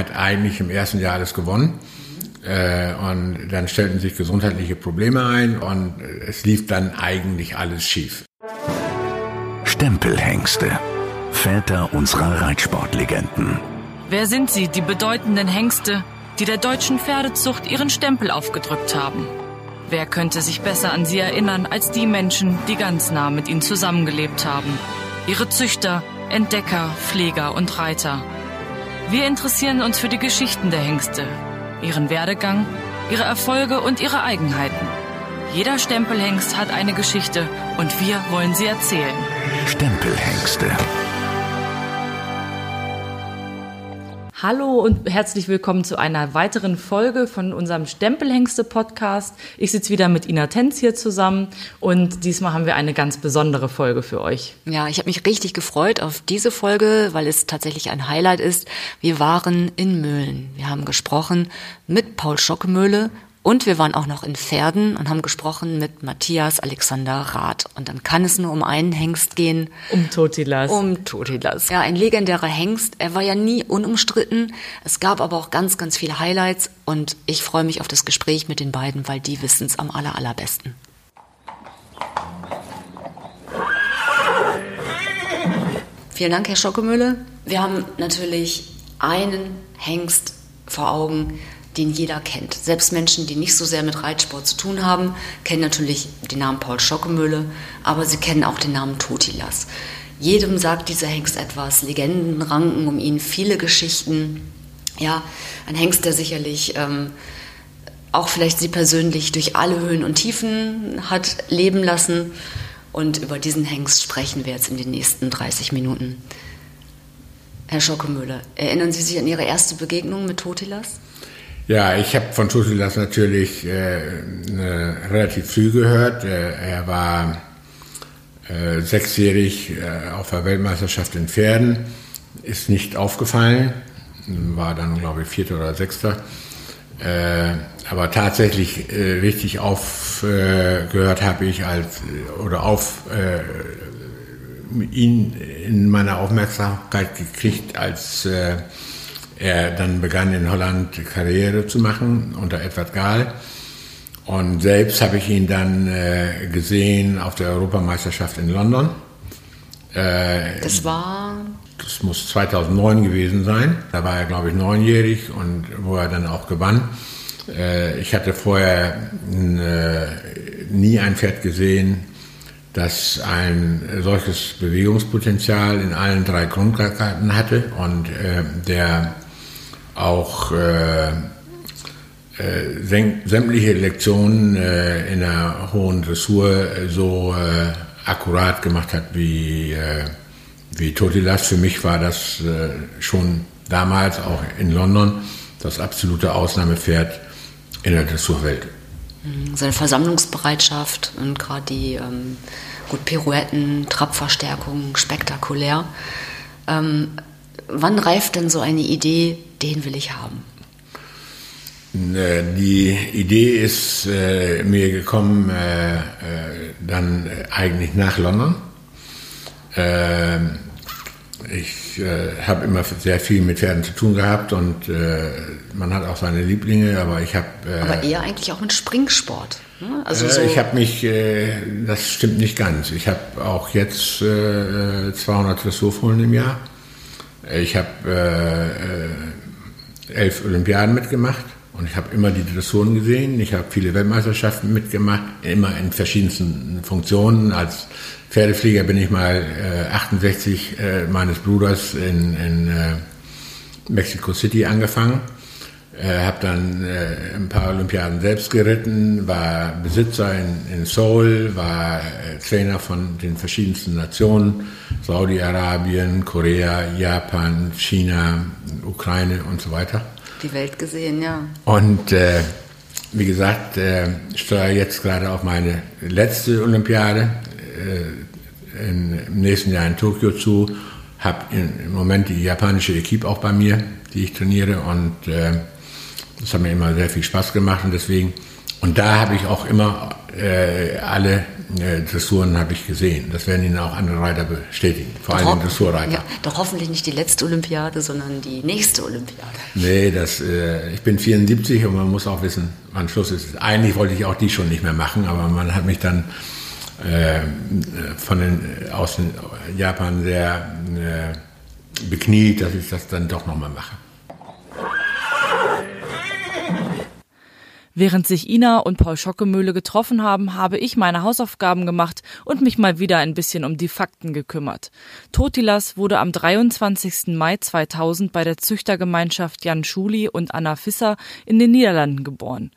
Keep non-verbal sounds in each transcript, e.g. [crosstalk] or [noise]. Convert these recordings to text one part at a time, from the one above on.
hat eigentlich im ersten Jahr alles gewonnen. Äh, und dann stellten sich gesundheitliche Probleme ein und es lief dann eigentlich alles schief. Stempelhengste. Väter unserer Reitsportlegenden. Wer sind sie, die bedeutenden Hengste, die der deutschen Pferdezucht ihren Stempel aufgedrückt haben? Wer könnte sich besser an sie erinnern als die Menschen, die ganz nah mit ihnen zusammengelebt haben? Ihre Züchter, Entdecker, Pfleger und Reiter. Wir interessieren uns für die Geschichten der Hengste, ihren Werdegang, ihre Erfolge und ihre Eigenheiten. Jeder Stempelhengst hat eine Geschichte und wir wollen sie erzählen. Stempelhengste. Hallo und herzlich willkommen zu einer weiteren Folge von unserem Stempelhengste-Podcast. Ich sitze wieder mit Ina Tenz hier zusammen und diesmal haben wir eine ganz besondere Folge für euch. Ja, ich habe mich richtig gefreut auf diese Folge, weil es tatsächlich ein Highlight ist. Wir waren in Möhlen. Wir haben gesprochen mit Paul Schockemöhle und wir waren auch noch in Pferden und haben gesprochen mit Matthias Alexander Rath. Und dann kann es nur um einen Hengst gehen. Um Totilas. Um Totilas. Ja, ein legendärer Hengst. Er war ja nie unumstritten. Es gab aber auch ganz, ganz viele Highlights. Und ich freue mich auf das Gespräch mit den beiden, weil die wissen es am aller, allerbesten. Vielen Dank, Herr Schockemühle. Wir haben natürlich einen Hengst vor Augen, den jeder kennt. Selbst Menschen, die nicht so sehr mit Reitsport zu tun haben, kennen natürlich den Namen Paul Schockemühle, aber sie kennen auch den Namen Totilas. Jedem sagt dieser Hengst etwas, Legenden ranken um ihn, viele Geschichten. Ja, ein Hengst, der sicherlich ähm, auch vielleicht Sie persönlich durch alle Höhen und Tiefen hat leben lassen. Und über diesen Hengst sprechen wir jetzt in den nächsten 30 Minuten. Herr Schockemühle, erinnern Sie sich an Ihre erste Begegnung mit Totilas? Ja, ich habe von Tusilas natürlich äh, ne, relativ früh gehört. Äh, er war äh, sechsjährig äh, auf der Weltmeisterschaft in Pferden, ist nicht aufgefallen, war dann, glaube ich, vierter oder sechster. Äh, aber tatsächlich äh, richtig aufgehört habe ich als oder auf ihn in meiner Aufmerksamkeit gekriegt als er dann begann in Holland Karriere zu machen unter Edward Gahl. Und selbst habe ich ihn dann äh, gesehen auf der Europameisterschaft in London. Äh, das war? Das muss 2009 gewesen sein. Da war er, glaube ich, neunjährig und wo er dann auch gewann. Äh, ich hatte vorher äh, nie ein Pferd gesehen, das ein solches Bewegungspotenzial in allen drei Grundkarten hatte und äh, der auch äh, äh, sämtliche Lektionen äh, in der hohen Dressur so äh, akkurat gemacht hat wie, wie Totilas. Für mich war das schon damals, auch in London, das absolute Ausnahmepferd in der Dressurwelt. Mhm, seine Versammlungsbereitschaft und gerade die ähm, gut Pirouetten, Trabverstärkung, spektakulär. Ähm, wann reift denn so eine Idee, den will ich haben? Äh, die Idee ist äh, mir gekommen äh, äh dann eigentlich nach London. Äh, ich äh, habe immer sehr viel mit Pferden zu tun gehabt und man hat auch seine Lieblinge, aber ich habe... aber eher eigentlich auch mit Springsport. Ne? Also so ich habe mich, das stimmt nicht ganz. Ich habe auch jetzt 200 Dressurfohlen im Jahr. Ich habe elf Olympiaden mitgemacht und ich habe immer die Dressuren gesehen. Ich habe viele Weltmeisterschaften mitgemacht, immer in verschiedensten Funktionen. Als Pferdeflieger bin ich mal äh, 68 äh, meines Bruders in, in äh, Mexico City angefangen. Äh, habe dann äh, ein paar Olympiaden selbst geritten, war Besitzer in, in Seoul, war äh, Trainer von den verschiedensten Nationen, Saudi-Arabien, Korea, Japan, China, Ukraine und so weiter. Die Welt gesehen, ja. Und äh, wie gesagt, äh, steuere jetzt gerade auf meine letzte Olympiade äh, in, im nächsten Jahr in Tokio zu. Habe im Moment die japanische Equipe auch bei mir, die ich trainiere und äh, das hat mir immer sehr viel Spaß gemacht und deswegen, und da habe ich auch immer äh, alle äh, Dressuren habe ich gesehen. Das werden Ihnen auch andere Reiter bestätigen, vor allem Dressurreiter. Ja, doch hoffentlich nicht die letzte Olympiade, sondern die nächste Olympiade. Nee, das, äh, ich bin 74 und man muss auch wissen, wann Schluss ist. Eigentlich wollte ich auch die schon nicht mehr machen, aber man hat mich dann äh, von den, aus Japan sehr äh, bekniet, dass ich das dann doch nochmal mache. Während sich Ina und Paul Schockemöhle getroffen haben, habe ich meine Hausaufgaben gemacht und mich mal wieder ein bisschen um die Fakten gekümmert. Totilas wurde am 23. Mai 2000 bei der Züchtergemeinschaft Jan Schuli und Anna Fisser in den Niederlanden geboren.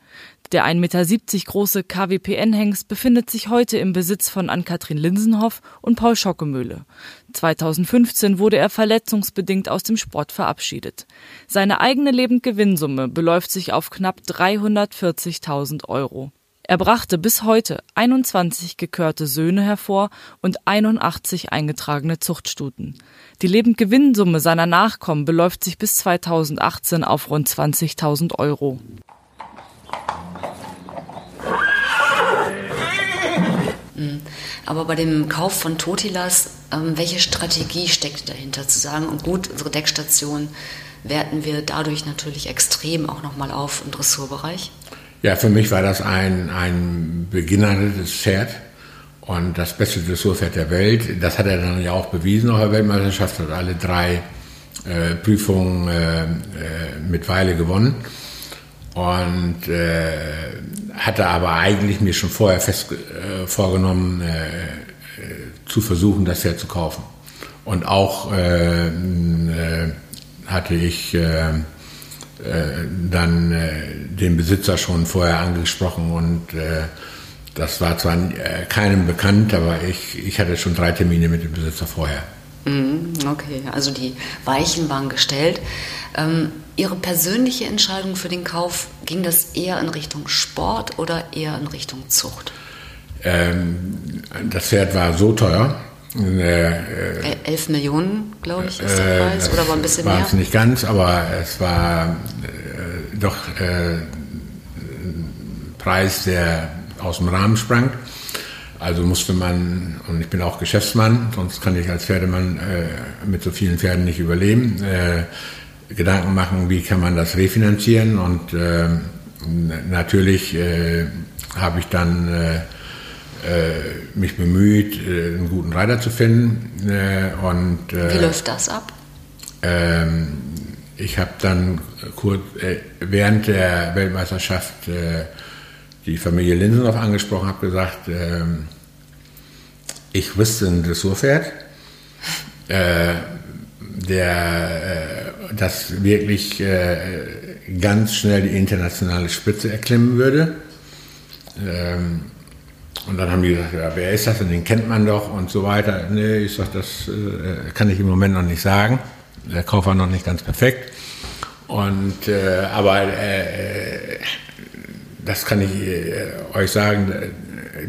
Der 1,70 Meter große KWPN-Hengst befindet sich heute im Besitz von Ann-Kathrin Linsenhoff und Paul Schockemöhle. 2015 wurde er verletzungsbedingt aus dem Sport verabschiedet. Seine eigene Lebendgewinnsumme beläuft sich auf knapp 340.000 Euro. Er brachte bis heute 21 gekörte Söhne hervor und 81 eingetragene Zuchtstuten. Die Lebendgewinnsumme seiner Nachkommen beläuft sich bis 2018 auf rund 20.000 Euro. Aber bei dem Kauf von Totilas, ähm, welche Strategie steckt dahinter? Zu sagen, und gut, unsere Deckstation werten wir dadurch natürlich extrem auch nochmal auf im Dressurbereich? Ja, für mich war das ein, ein beginnendes Pferd und das beste Dressurpferd der Welt. Das hat er dann ja auch bewiesen auf der Weltmeisterschaft, hat alle drei äh, Prüfungen äh, äh, mit Weile gewonnen und äh, hatte aber eigentlich mir schon vorher fest äh, vorgenommen, äh, äh zu versuchen, das Pferd zu kaufen. Und auch äh, äh, hatte ich dann den Besitzer schon vorher angesprochen und das war zwar keinem bekannt, aber ich, ich hatte schon drei Termine mit dem Besitzer vorher. Mhm, okay, also die Weichen waren gestellt. Ähm, Ihre persönliche Entscheidung für den Kauf, ging das eher in Richtung Sport oder eher in Richtung Zucht? Ähm, das Pferd war so teuer. Äh, 11 Millionen, glaube ich, ist der äh, Preis, oder war ein bisschen mehr? War es nicht ganz, aber es war äh, doch äh, ein Preis, der aus dem Rahmen sprang. Also musste man, und ich bin auch Geschäftsmann, sonst kann ich als Pferdemann äh, mit so vielen Pferden nicht überleben, äh, Gedanken machen, wie kann man das refinanzieren. Und äh, natürlich äh, habe ich dann äh, äh, mich bemüht, einen guten Reiter zu finden. und, wie läuft das ab? Ähm, ich habe dann kurz während der Weltmeisterschaft die Familie Linsenhoff angesprochen, habe gesagt, ähm, ich wüsste ein Dressurpferd, äh, der äh, das wirklich äh, ganz schnell die internationale Spitze erklimmen würde. Ähm, und dann haben die gesagt, ja, wer ist das denn, den kennt man doch und so weiter. Nee, ich sage, das äh, kann ich im Moment noch nicht sagen. Der Kauf war noch nicht ganz perfekt. Und, äh, aber äh, das kann ich äh, euch sagen,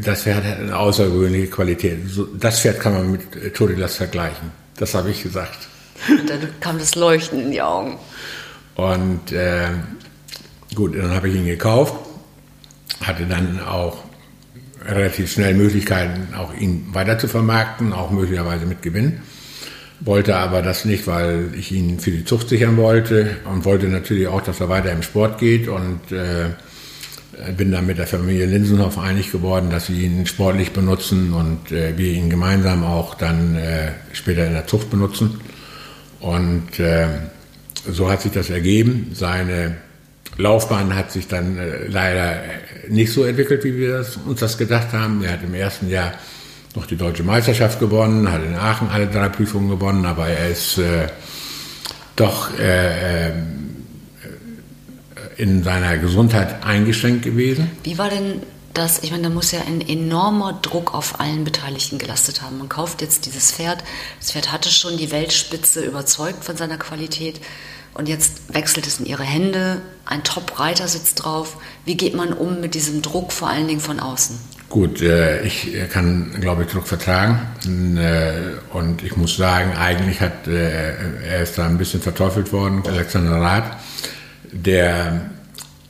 das Pferd hat eine außergewöhnliche Qualität. Das Pferd kann man mit Todilas vergleichen. Das habe ich gesagt. Und dann kam das Leuchten in die Augen. Und äh, gut, dann habe ich ihn gekauft, hatte dann auch relativ schnell Möglichkeiten, auch ihn weiter zu vermarkten, auch möglicherweise mit Gewinn. Wollte aber das nicht, weil ich ihn für die Zucht sichern wollte und wollte natürlich auch, dass er weiter im Sport geht und äh, bin dann mit der Familie Linsenhoff einig geworden, dass sie ihn sportlich benutzen und äh, wir ihn gemeinsam auch dann äh, später in der Zucht benutzen. Und äh, so hat sich das ergeben. Seine Laufbahn hat sich dann äh, leider nicht so entwickelt, wie wir das, uns das gedacht haben. Er hat im ersten Jahr noch die deutsche Meisterschaft gewonnen, hat in Aachen alle drei Prüfungen gewonnen, aber er ist äh, doch äh, äh, in seiner Gesundheit eingeschränkt gewesen. Wie war denn das? Ich meine, da muss ja ein enormer Druck auf allen Beteiligten gelastet haben. Man kauft jetzt dieses Pferd. Das Pferd hatte schon die Weltspitze überzeugt von seiner Qualität. Und jetzt wechselt es in ihre Hände. Ein Top-Reiter sitzt drauf. Wie geht man um mit diesem Druck, vor allen Dingen von außen? Gut, äh, ich kann, glaube ich, Druck vertragen. Äh, und ich muss sagen, eigentlich hat äh, er ist da ein bisschen verteufelt worden, Alexander Rath der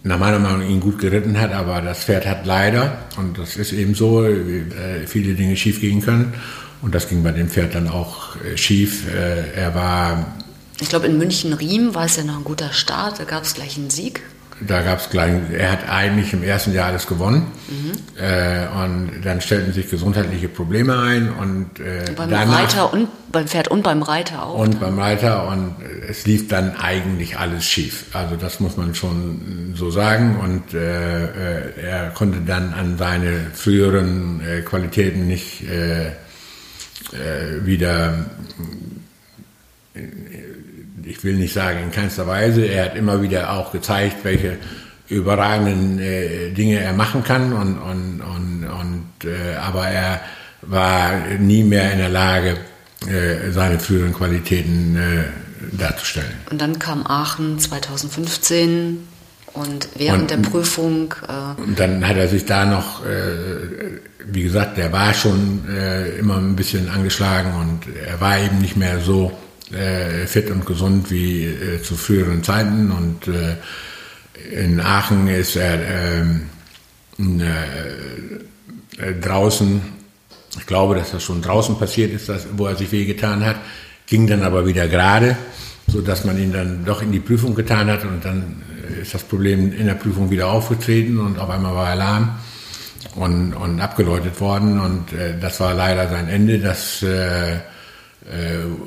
nach meiner Meinung ihn gut geritten hat, aber das Pferd hat leider, und das ist eben so, äh, viele Dinge schief gehen können. Und das ging bei dem Pferd dann auch äh, schief. Äh, er war. Ich glaube, in München-Riem war es ja noch ein guter Start. Da gab es gleich einen Sieg. Da gab es gleich, er hat eigentlich im ersten Jahr alles gewonnen. Mhm. Äh, und dann stellten sich gesundheitliche Probleme ein. Und, äh, beim danach, Reiter und beim Pferd und beim Reiter auch. Und dann. beim Reiter. Und es lief dann eigentlich alles schief. Also das muss man schon so sagen. Und äh, äh er konnte dann an seine früheren äh, Qualitäten nicht äh, wieder ich will nicht sagen in keinster Weise, er hat immer wieder auch gezeigt, welche überragenden äh, Dinge er machen kann und, und, und, und äh, aber er war nie mehr in der Lage, äh, seine früheren Qualitäten äh, darzustellen. Und dann kam Aachen 2015 und während und, der Prüfung. Äh und dann hat er sich da noch, äh, wie gesagt, der war schon immer ein bisschen angeschlagen und er war eben nicht mehr so äh, fit und gesund wie äh, zu früheren Zeiten. Und äh, in Aachen ist er ähm, äh, draußen, ich glaube, dass das schon draußen passiert ist, dass, wo er sich wehgetan hat, ging dann aber wieder gerade, sodass man ihn dann doch in die Prüfung getan hat und dann ist das Problem in der Prüfung wieder aufgetreten und auf einmal war er lahm und, und abgeläutet worden und äh, das war leider sein Ende. Das äh, äh,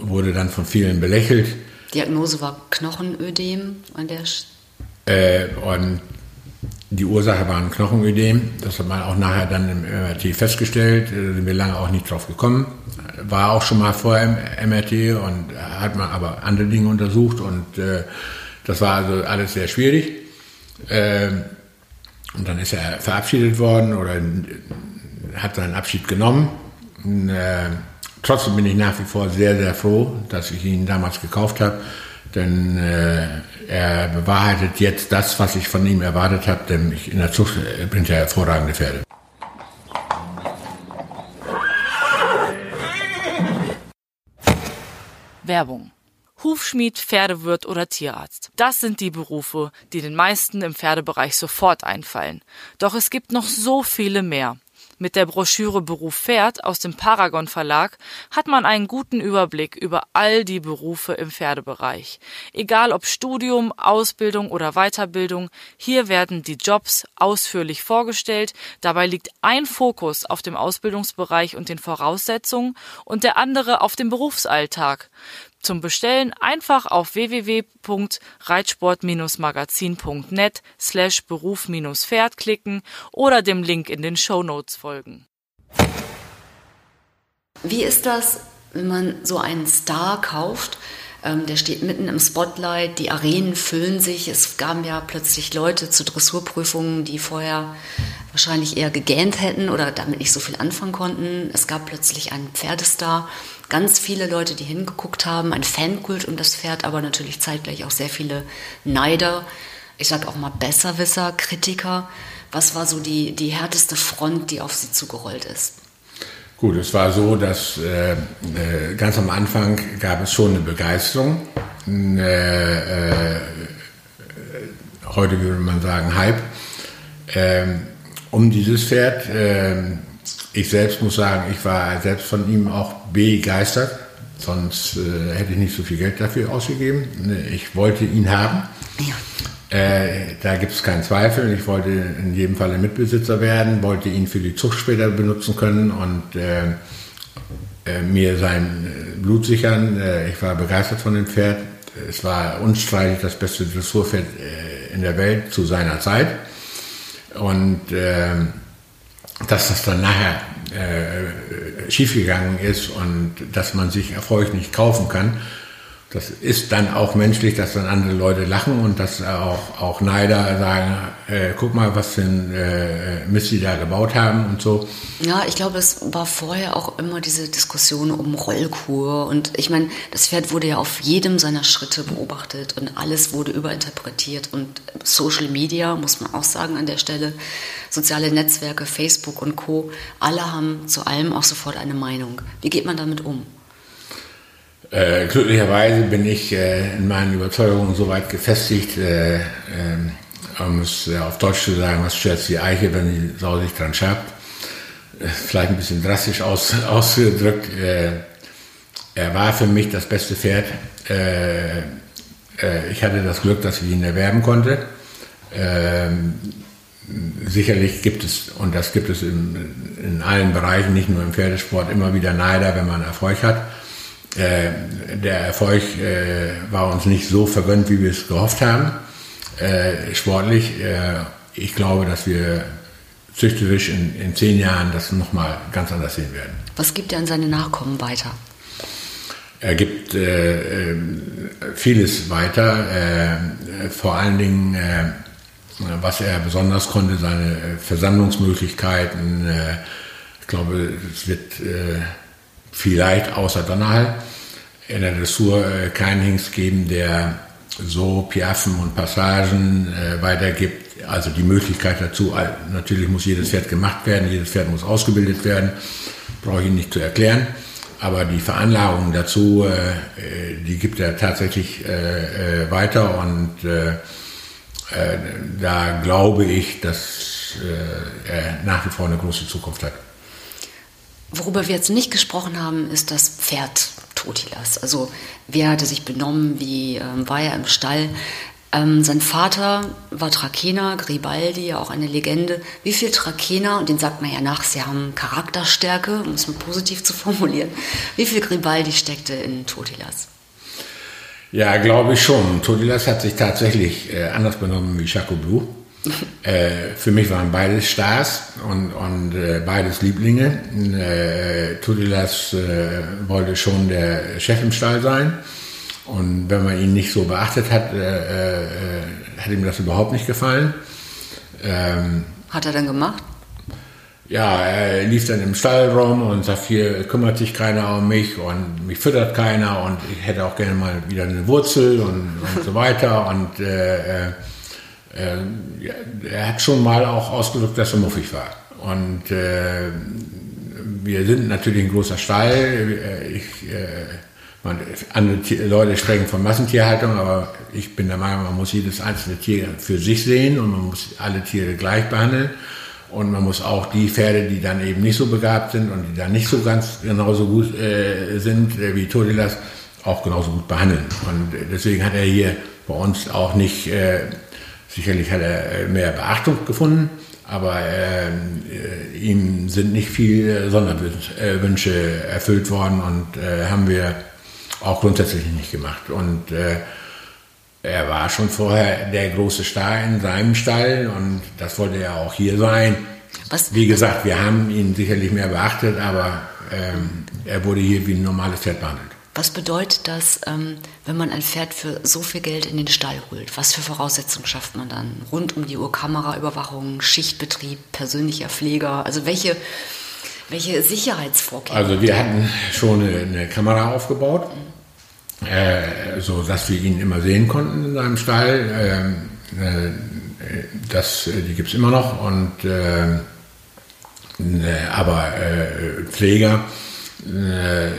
wurde dann von vielen belächelt. Diagnose war Knochenödem an der äh, Und die Ursache war ein Knochenödem. Das hat man auch nachher dann im MRT festgestellt. Da sind wir lange auch nicht drauf gekommen. War auch schon mal vor im MRT und hat man aber andere Dinge untersucht und äh, das war also alles sehr schwierig. Äh, und dann ist er verabschiedet worden oder hat seinen Abschied genommen. Und, äh, trotzdem bin ich nach wie vor sehr, sehr froh, dass ich ihn damals gekauft habe, denn äh, er bewahrheitet jetzt das, was ich von ihm erwartet habe, denn ich, in der Zucht äh, bringt er hervorragende Pferde. Werbung. Hufschmied, Pferdewirt oder Tierarzt. Das sind die Berufe, die den meisten im Pferdebereich sofort einfallen. Doch es gibt noch so viele mehr. Mit der Broschüre Beruf Pferd aus dem Paragon Verlag hat man einen guten Überblick über all die Berufe im Pferdebereich. Egal ob Studium, Ausbildung oder Weiterbildung, hier werden die Jobs ausführlich vorgestellt. Dabei liegt ein Fokus auf dem Ausbildungsbereich und den Voraussetzungen und der andere auf dem Berufsalltag. Zum Bestellen einfach auf www.reitsport-magazin.net slash Beruf-Pferd klicken oder dem Link in den Show Notes folgen. Wie ist das, wenn man so einen Star kauft? Ähm, der steht mitten im Spotlight, die Arenen füllen sich. Es gaben ja plötzlich Leute zu Dressurprüfungen, die vorher wahrscheinlich eher gegähnt hätten oder damit nicht so viel anfangen konnten. Es gab plötzlich einen Pferdestar ganz viele Leute, die hingeguckt haben, ein Fankult um das Pferd, aber natürlich zeitgleich auch sehr viele Neider, ich sage auch mal Besserwisser, Kritiker. Was war so die, die härteste Front, die auf sie zugerollt ist? Gut, es war so, dass äh, äh, ganz am Anfang gab es schon eine Begeisterung. Äh, äh heute würde man sagen Hype ähm, um dieses Pferd. Ich selbst muss sagen, ich war selbst von ihm auch begeistert. Sonst äh, hätte ich nicht so viel Geld dafür ausgegeben. Ich wollte ihn haben. Ja. Äh, da gibt es keinen Zweifel. Ich wollte in jedem Fall ein Mitbesitzer werden, wollte ihn für die Zucht später benutzen können und äh, äh mir sein äh, Blut sichern. Äh, ich war begeistert von dem Pferd. Es war unstreitig das beste Dressurpferd in der Welt zu seiner Zeit. Und ähm, dass das dann nachher äh, schiefgegangen ist und dass man sich Erfolg nicht kaufen kann, das ist dann auch menschlich, dass dann andere Leute lachen und dass auch, auch Neider sagen, äh, guck mal, was für ein äh, Mist da gebaut haben und so. Ja, ich glaube, es war vorher auch immer diese Diskussion um Rollkur und ich meine, das Pferd wurde ja auf jedem seiner Schritte beobachtet und alles wurde überinterpretiert und Social Media, muss man auch sagen an der Stelle, soziale Netzwerke, Facebook und Co., alle haben zu allem auch sofort eine Meinung. Wie geht man damit um? Äh, glücklicherweise bin ich äh, in meinen Überzeugungen so weit gefestigt, äh, ähm, um es auf Deutsch zu sagen, was schätzt die Eiche, wenn die Sau sich dran schabt. Vielleicht ein bisschen drastisch aus, [laughs] ausgedrückt. er war für mich das beste Pferd. ich hatte das Glück, dass ich ihn erwerben konnte. Ähm, sicherlich gibt es, und das gibt es in, in, allen Bereichen, nicht nur im Pferdesport, immer wieder Neider, wenn man Erfolg hat. Äh, der Erfolg äh, war uns nicht so vergönnt, wie wir es gehofft haben, äh, sportlich. Äh, ich glaube, dass wir züchterisch in, in zehn Jahren das nochmal ganz anders sehen werden. Was gibt er an seine Nachkommen weiter? Er gibt äh, äh, vieles weiter, vor allen Dingen was er besonders konnte, seine äh, Versammlungsmöglichkeiten. Äh, ich glaube, es wird äh, vielleicht außer Donnerhall in der Dressur keinen Hengst geben, der so Piaffen und Passagen weitergibt. Also die Möglichkeit dazu, natürlich muss jedes Pferd gemacht werden, jedes Pferd muss ausgebildet werden, brauche ich Ihnen nicht zu erklären. Aber die Veranlagung dazu, die gibt er tatsächlich weiter und äh, da glaube ich, dass äh, er nach wie vor eine große Zukunft hat. Worüber wir jetzt nicht gesprochen haben, ist das Pferd Totilas. Also wer hatte sich benommen, wie ähm, war er im Stall? Ähm, sein Vater war Trakener, Gribaldi, auch eine Legende. Wie viel Trakener, und den sagt man ja nach, sie haben Charakterstärke, um es mal positiv zu formulieren, wie viel Gribaldi steckte in Totilas? Ja, glaube ich schon. Todilas hat sich tatsächlich äh, anders benommen wie Chaco Blue. Äh, für mich waren beides Stars und, und äh, beides Lieblinge. Äh, Todilas äh, wollte schon der Chef im Stall sein. Und wenn man ihn nicht so beachtet hat, äh, äh, hat ihm das überhaupt nicht gefallen. Ähm, hat er dann gemacht? ja, er lief dann im Stall rum und sagt, hier kümmert sich keiner um mich und mich füttert keiner und ich hätte auch gerne mal wieder eine Wurzel und, und so weiter. Und äh, äh, äh, er hat schon mal auch ausgedrückt, dass er muffig war. Und äh, wir sind natürlich ein großer Stall. Äh, ich, äh, man, andere Leute sprechen von Massentierhaltung, aber ich bin der Meinung, man muss jedes einzelne Tier für sich sehen und man muss alle Tiere gleich behandeln. Und man muss auch die Pferde, die dann eben nicht so begabt sind und die dann nicht so ganz genauso gut äh, sind äh, wie Todilas, auch genauso gut behandeln. Und deswegen hat er hier bei uns auch nicht, äh, sicherlich hat er äh, mehr Beachtung gefunden, aber ähm, äh, ihm sind nicht viele Sonderwünsche erfüllt worden und äh, haben wir auch grundsätzlich nicht gemacht. Und er war schon vorher der große Star in seinem Stall und das wollte er auch hier sein. Was? Wie gesagt, wir haben ihn sicherlich mehr beachtet, aber ähm, er wurde hier wie ein normales Pferd behandelt. Was bedeutet das, ähm, wenn man ein Pferd für so viel Geld in den Stall holt? Was für Voraussetzungen schafft man dann? Rund um die Uhr Kameraüberwachung, Schichtbetrieb, persönlicher Pfleger? Also welche, welche Sicherheitsvorkehrungen? Also wir hatten schon eine, Kamera aufgebaut. Äh, so dass wir ihn immer sehen konnten in seinem Stall. Ähm, äh, das, die gibt es immer noch. Und, äh, ne, aber äh, Pfleger, äh,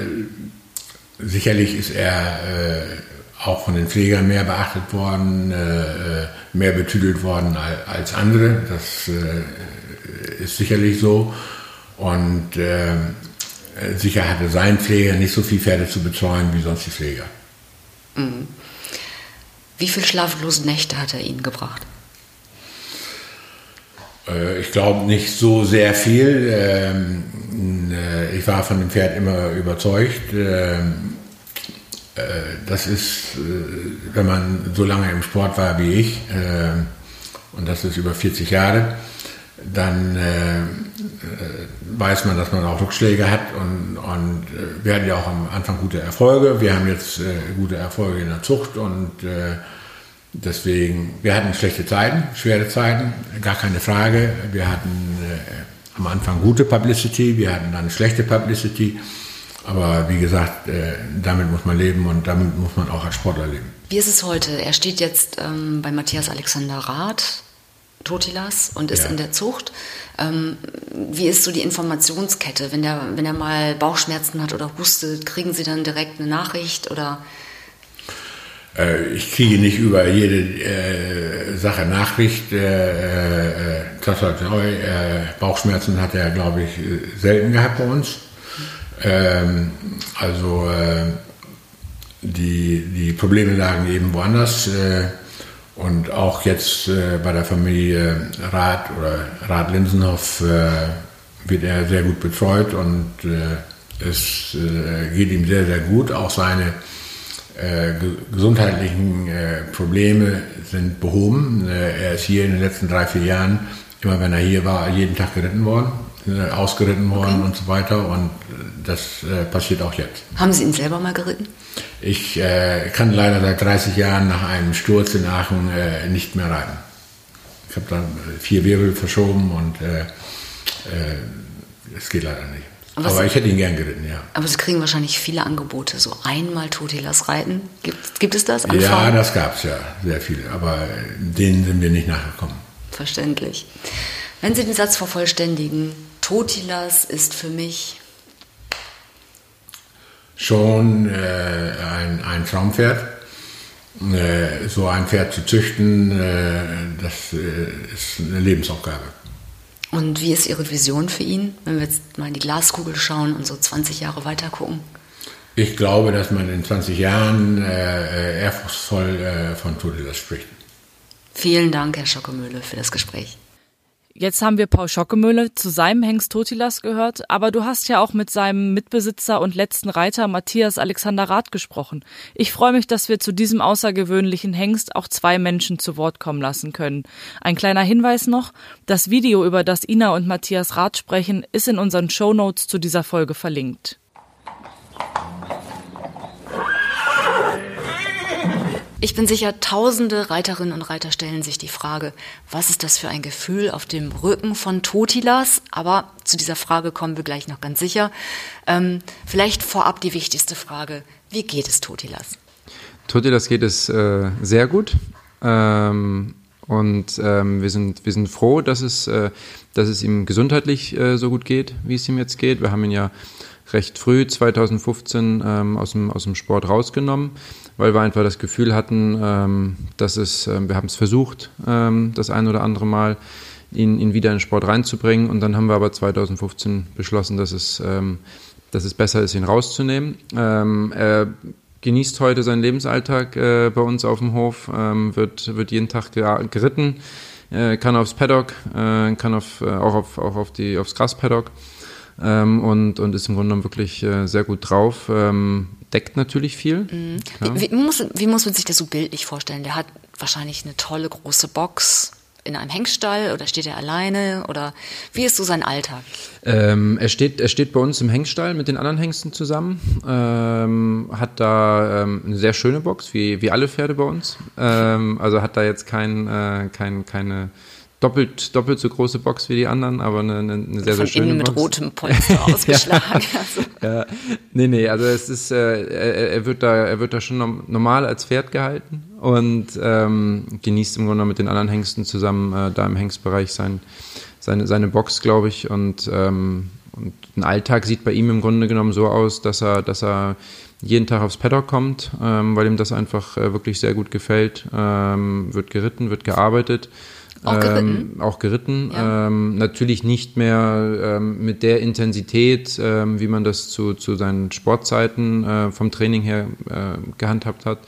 sicherlich ist er äh, auch von den Pflegern mehr beachtet worden, mehr betüdelt worden als andere. Das ist sicherlich so. Und äh, sicher hatte sein Pfleger nicht so viel Pferde zu betreuen wie sonst die Pfleger. Mhm. Wie viele schlaflose Nächte hat er Ihnen gebracht? Äh, ich glaube nicht so sehr viel. Ähm, äh, ich war von dem Pferd immer überzeugt. Ähm, das ist, wenn man so lange im Sport war wie ich, und das ist über 40 Jahre, dann äh, äh, weiß man, dass man auch Rückschläge hat und, und äh, wir hatten ja auch am Anfang gute Erfolge. Wir haben jetzt äh, gute Erfolge in der Zucht und äh, deswegen, wir hatten schlechte Zeiten, schwere Zeiten, gar keine Frage. Wir hatten äh, am Anfang gute Publicity, wir hatten dann schlechte Publicity. Aber wie gesagt, damit muss man leben und damit muss man auch als Sportler leben. Wie ist es heute? Er steht jetzt ähm, bei Matthias Alexander Rath Totilas und ist ja. in der Zucht. Ähm, wie ist so die Informationskette? Wenn der, wenn er mal Bauchschmerzen hat oder hustet, kriegen Sie dann direkt eine Nachricht oder? Äh, ich kriege nicht über jede äh, Sache Nachricht. Äh, äh, äh, Bauchschmerzen hat er, glaube ich, selten gehabt bei uns. Ähm, also äh, die, die Probleme lagen eben woanders. Äh, und auch jetzt bei der Familie Rath oder Rath Linsenhoff wird er sehr gut betreut und es geht ihm sehr, sehr gut. Auch seine äh, gesundheitlichen äh, Probleme sind behoben. Äh, er ist hier in den letzten drei, vier Jahren, immer wenn er hier war, jeden Tag geritten worden, äh, ausgeritten worden okay. und so weiter. Und das äh, passiert auch jetzt. Haben Sie ihn selber mal geritten? Ich kann leider seit 30 Jahren nach einem Sturz in Aachen nicht mehr reiten. Ich habe dann vier Wirbel verschoben und es geht leider nicht. Aber, aber ich hätte ihn gern geritten, ja. Aber Sie kriegen wahrscheinlich viele Angebote, so einmal Totilas reiten. Gibt, gibt es das? Anfang? Ja, das gab es ja, sehr viele. Aber denen sind wir nicht nachgekommen. Verständlich. Wenn Sie den Satz vervollständigen, Totilas ist für mich schon äh, ein, ein Traumpferd. Äh, so ein Pferd zu züchten, äh, das äh, ist eine Lebensaufgabe. Und wie ist Ihre Vision für ihn, wenn wir jetzt mal in die Glaskugel schauen und so 20 Jahre weiter gucken? Ich glaube, dass man in 20 Jahren äh, ehrfurchtsvoll äh, von Todilas spricht. Vielen Dank, Herr Schockemühle, für das Gespräch. Jetzt haben wir Paul Schockemühle zu seinem Hengst Totilas gehört, aber du hast ja auch mit seinem Mitbesitzer und letzten Reiter Matthias Alexander Rath gesprochen. Ich freue mich, dass wir zu diesem außergewöhnlichen Hengst auch zwei Menschen zu Wort kommen lassen können. Ein kleiner Hinweis noch, das Video, über das Ina und Matthias Rath sprechen, ist in unseren Show Notes zu dieser Folge verlinkt. Ich bin sicher, tausende Reiterinnen und Reiter stellen sich die Frage, was ist das für ein Gefühl auf dem Rücken von Totilas? Aber zu dieser Frage kommen wir gleich noch ganz sicher. Ähm, vielleicht vorab die wichtigste Frage, wie geht es Totilas? Totilas geht es äh, sehr gut. Ähm, und ähm, wir, sind, wir sind froh, dass es, äh, dass es ihm gesundheitlich äh, so gut geht, wie es ihm jetzt geht. Wir haben ihn ja recht früh 2015 ähm, aus, dem, aus dem Sport rausgenommen, weil wir einfach das Gefühl hatten, ähm, dass es, äh, wir haben es versucht, ähm, das ein oder andere Mal, ihn, ihn wieder in den Sport reinzubringen. Und dann haben wir aber 2015 beschlossen, dass es, ähm, dass es besser ist, ihn rauszunehmen. Ähm, er genießt heute seinen Lebensalltag äh, bei uns auf dem Hof, ähm, wird, wird jeden Tag geritten, äh, kann aufs Paddock, äh, kann auf, äh, auch, auf, auch auf die, aufs Graspaddock ähm, und, und ist im Grunde genommen wirklich äh, sehr gut drauf. Ähm, deckt natürlich viel. Mhm. Wie, wie, muss, wie muss man sich das so bildlich vorstellen? Der hat wahrscheinlich eine tolle große Box in einem Hengstall oder steht er alleine oder wie ist so sein Alltag? Ähm, er, steht, er steht bei uns im Hengstall mit den anderen Hengsten zusammen, ähm, hat da ähm, eine sehr schöne Box, wie, wie alle Pferde bei uns. Ähm, also hat da jetzt kein, äh, kein, keine doppelt, doppelt so große Box wie die anderen, aber eine, eine, eine sehr, sehr schöne innen mit rotem Polster [laughs] ausgeschlagen. also. [laughs] ja, nee, nee, also es ist, äh, er, er, wird da, er wird da schon normal als Pferd gehalten und ähm, genießt im Grunde mit den anderen Hengsten zusammen äh, da im Hengstbereich sein, seine, seine Box, glaube ich. Und, ähm, und ein Alltag sieht bei ihm im Grunde genommen so aus, dass er, dass er jeden Tag aufs Paddock kommt, ähm, weil ihm das einfach äh, wirklich sehr gut gefällt. Ähm, wird geritten, wird gearbeitet. Auch geritten. Ähm, auch geritten. Ja. Ähm, natürlich nicht mehr ähm, mit der Intensität, ähm, wie man das zu, zu seinen Sportzeiten äh, vom Training her äh, gehandhabt hat.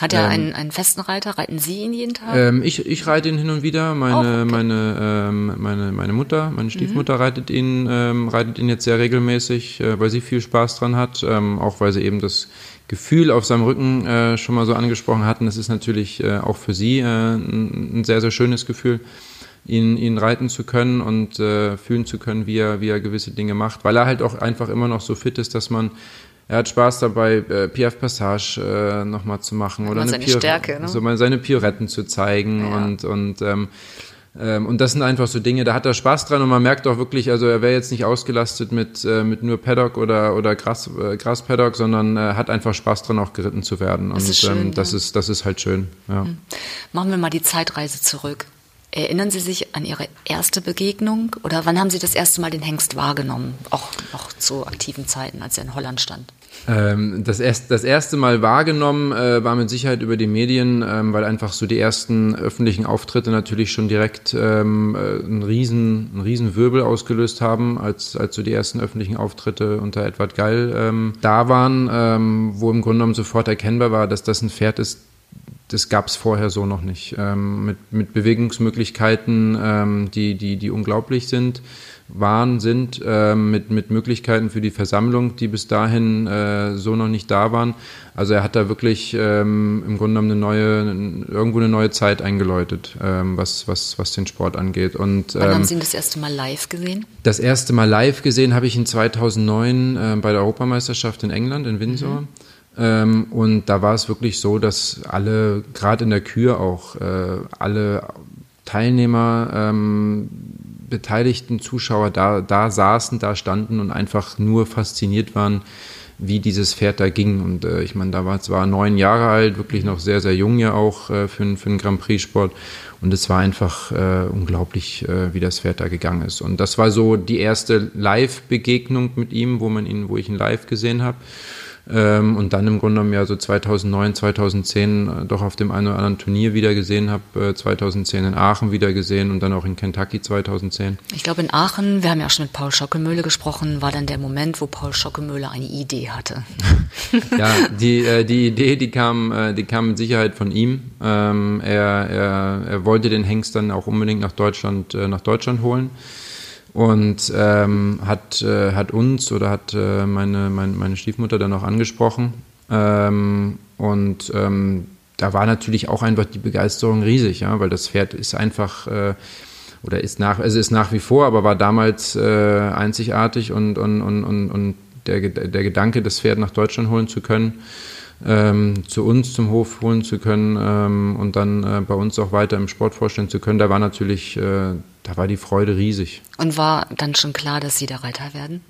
Hat er ähm, einen, einen festen Reiter? Reiten Sie ihn jeden Tag? Ähm, ich, ich reite ihn hin und wieder. Meine, okay. meine, meine, meine Mutter, meine Stiefmutter mhm. reitet ihn, reitet ihn jetzt sehr regelmäßig, äh, weil sie viel Spaß dran hat. Auch weil sie eben das Gefühl auf seinem Rücken äh, schon mal so angesprochen hatten. Das ist natürlich äh, auch für sie äh, ein, ein, sehr, sehr schönes Gefühl, ihn, ihn reiten zu können und äh, fühlen zu können, wie er, wie er gewisse Dinge macht, weil er halt auch einfach immer noch so fit ist, dass man er hat Spaß dabei, äh, Piaf Passage äh, nochmal zu machen oder eine Pior Stärke, ne? so mal seine Pioretten zu zeigen ja. und, und ähm, und das sind einfach so Dinge, da hat er Spaß dran und man merkt auch wirklich, also er wäre jetzt nicht ausgelastet mit, äh, mit nur Paddock oder, oder Gras, äh, Gras-Paddock, sondern äh, hat einfach Spaß dran, auch geritten zu werden. Das und ist schön, ähm, das, ja. ist, das ist halt schön. Ja. Hm. Machen wir mal die Zeitreise zurück. Erinnern Sie sich an Ihre erste Begegnung oder wann haben Sie das erste Mal den Hengst wahrgenommen? Auch noch zu aktiven Zeiten, als er in Holland stand. Ähm, das, erst, das erste Mal wahrgenommen äh, war mit Sicherheit über die Medien, ähm, weil einfach so die ersten öffentlichen Auftritte natürlich schon direkt ähm, äh, einen, riesen, einen riesen Wirbel ausgelöst haben, als, als so die ersten öffentlichen Auftritte unter Edward Geil ähm, da waren, ähm, wo im Grunde genommen sofort erkennbar war, dass das ein Pferd ist, das gab es vorher so noch nicht. Ähm, mit, mit Bewegungsmöglichkeiten, ähm, die, die, die unglaublich sind, waren, sind, ähm, mit, mit Möglichkeiten für die Versammlung, die bis dahin äh, so noch nicht da waren. Also er hat da wirklich ähm, im Grunde genommen eine neue, irgendwo eine neue Zeit eingeläutet, ähm, was, was, was den Sport angeht. Und, Wann haben ähm, Sie ihn das erste Mal live gesehen? das erste Mal live gesehen habe ich ihn 2009 äh, bei der Europameisterschaft in England, in Windsor. Ähm, und da war es wirklich so, dass alle, gerade in der Kür auch, äh, alle Teilnehmer, ähm, beteiligten Zuschauer da, da saßen, da standen und einfach nur fasziniert waren, wie dieses Pferd da ging. Und äh, ich meine, da war zwar neun Jahre alt, wirklich noch sehr, sehr jung ja auch äh, für, für einen Grand Prix-Sport. Und es war einfach äh, unglaublich, äh, wie das Pferd da gegangen ist. Und das war so die erste Live-Begegnung mit ihm, wo man ihn, wo ich ihn live gesehen habe. Ähm, und dann im Grunde genommen ja so 2009, 2010 äh, doch auf dem einen oder anderen Turnier wieder gesehen habe, äh, 2010 in Aachen wieder gesehen und dann auch in Kentucky 2010. Ich glaube, in Aachen, wir haben ja auch schon mit Paul Schockemöhle gesprochen, war dann der Moment, wo Paul Schockemöhle eine Idee hatte. [laughs] Ja, die, äh, die Idee, die kam, äh, die kam mit Sicherheit von ihm. Ähm, er, er, er wollte den Hengst dann auch unbedingt nach Deutschland, äh, nach Deutschland holen und ähm, hat, äh, hat uns oder hat äh, meine, meine, meine Stiefmutter dann auch angesprochen. Ähm, und ähm, da war natürlich auch einfach die Begeisterung riesig, ja, weil das Pferd ist einfach äh, oder ist nach, also ist nach wie vor, aber war damals äh, einzigartig und, und, und, und, und der, der Gedanke, das Pferd nach Deutschland holen zu können, ähm, zu uns zum Hof holen zu können ähm, und dann äh, bei uns auch weiter im Sport vorstellen zu können, da war natürlich, äh, da war die Freude riesig. Und war dann schon klar, dass Sie der Reiter werden?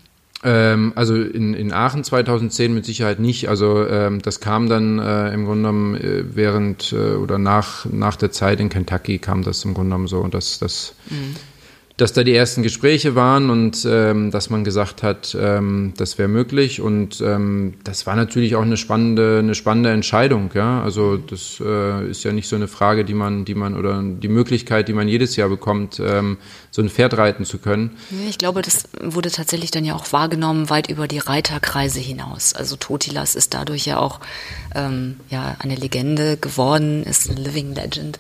Ähm, also in, in Aachen 2010 mit Sicherheit nicht. Also ähm, das kam dann äh, im Grunde genommen äh, während äh, oder nach, nach der Zeit in Kentucky kam das im Grunde genommen so. Und das, das dass da die ersten Gespräche waren und ähm, dass man gesagt hat, ähm, das wäre möglich. Und ähm, das war natürlich auch eine spannende, eine spannende Entscheidung. Ja? Also das äh, ist ja nicht so eine Frage, die man, die man oder die Möglichkeit, die man jedes Jahr bekommt, ähm, so ein Pferd reiten zu können. Ich glaube, das wurde tatsächlich dann ja auch wahrgenommen, weit über die Reiterkreise hinaus. Also Totilas ist dadurch ja auch ähm, ja, eine Legende geworden, ist eine Living Legend.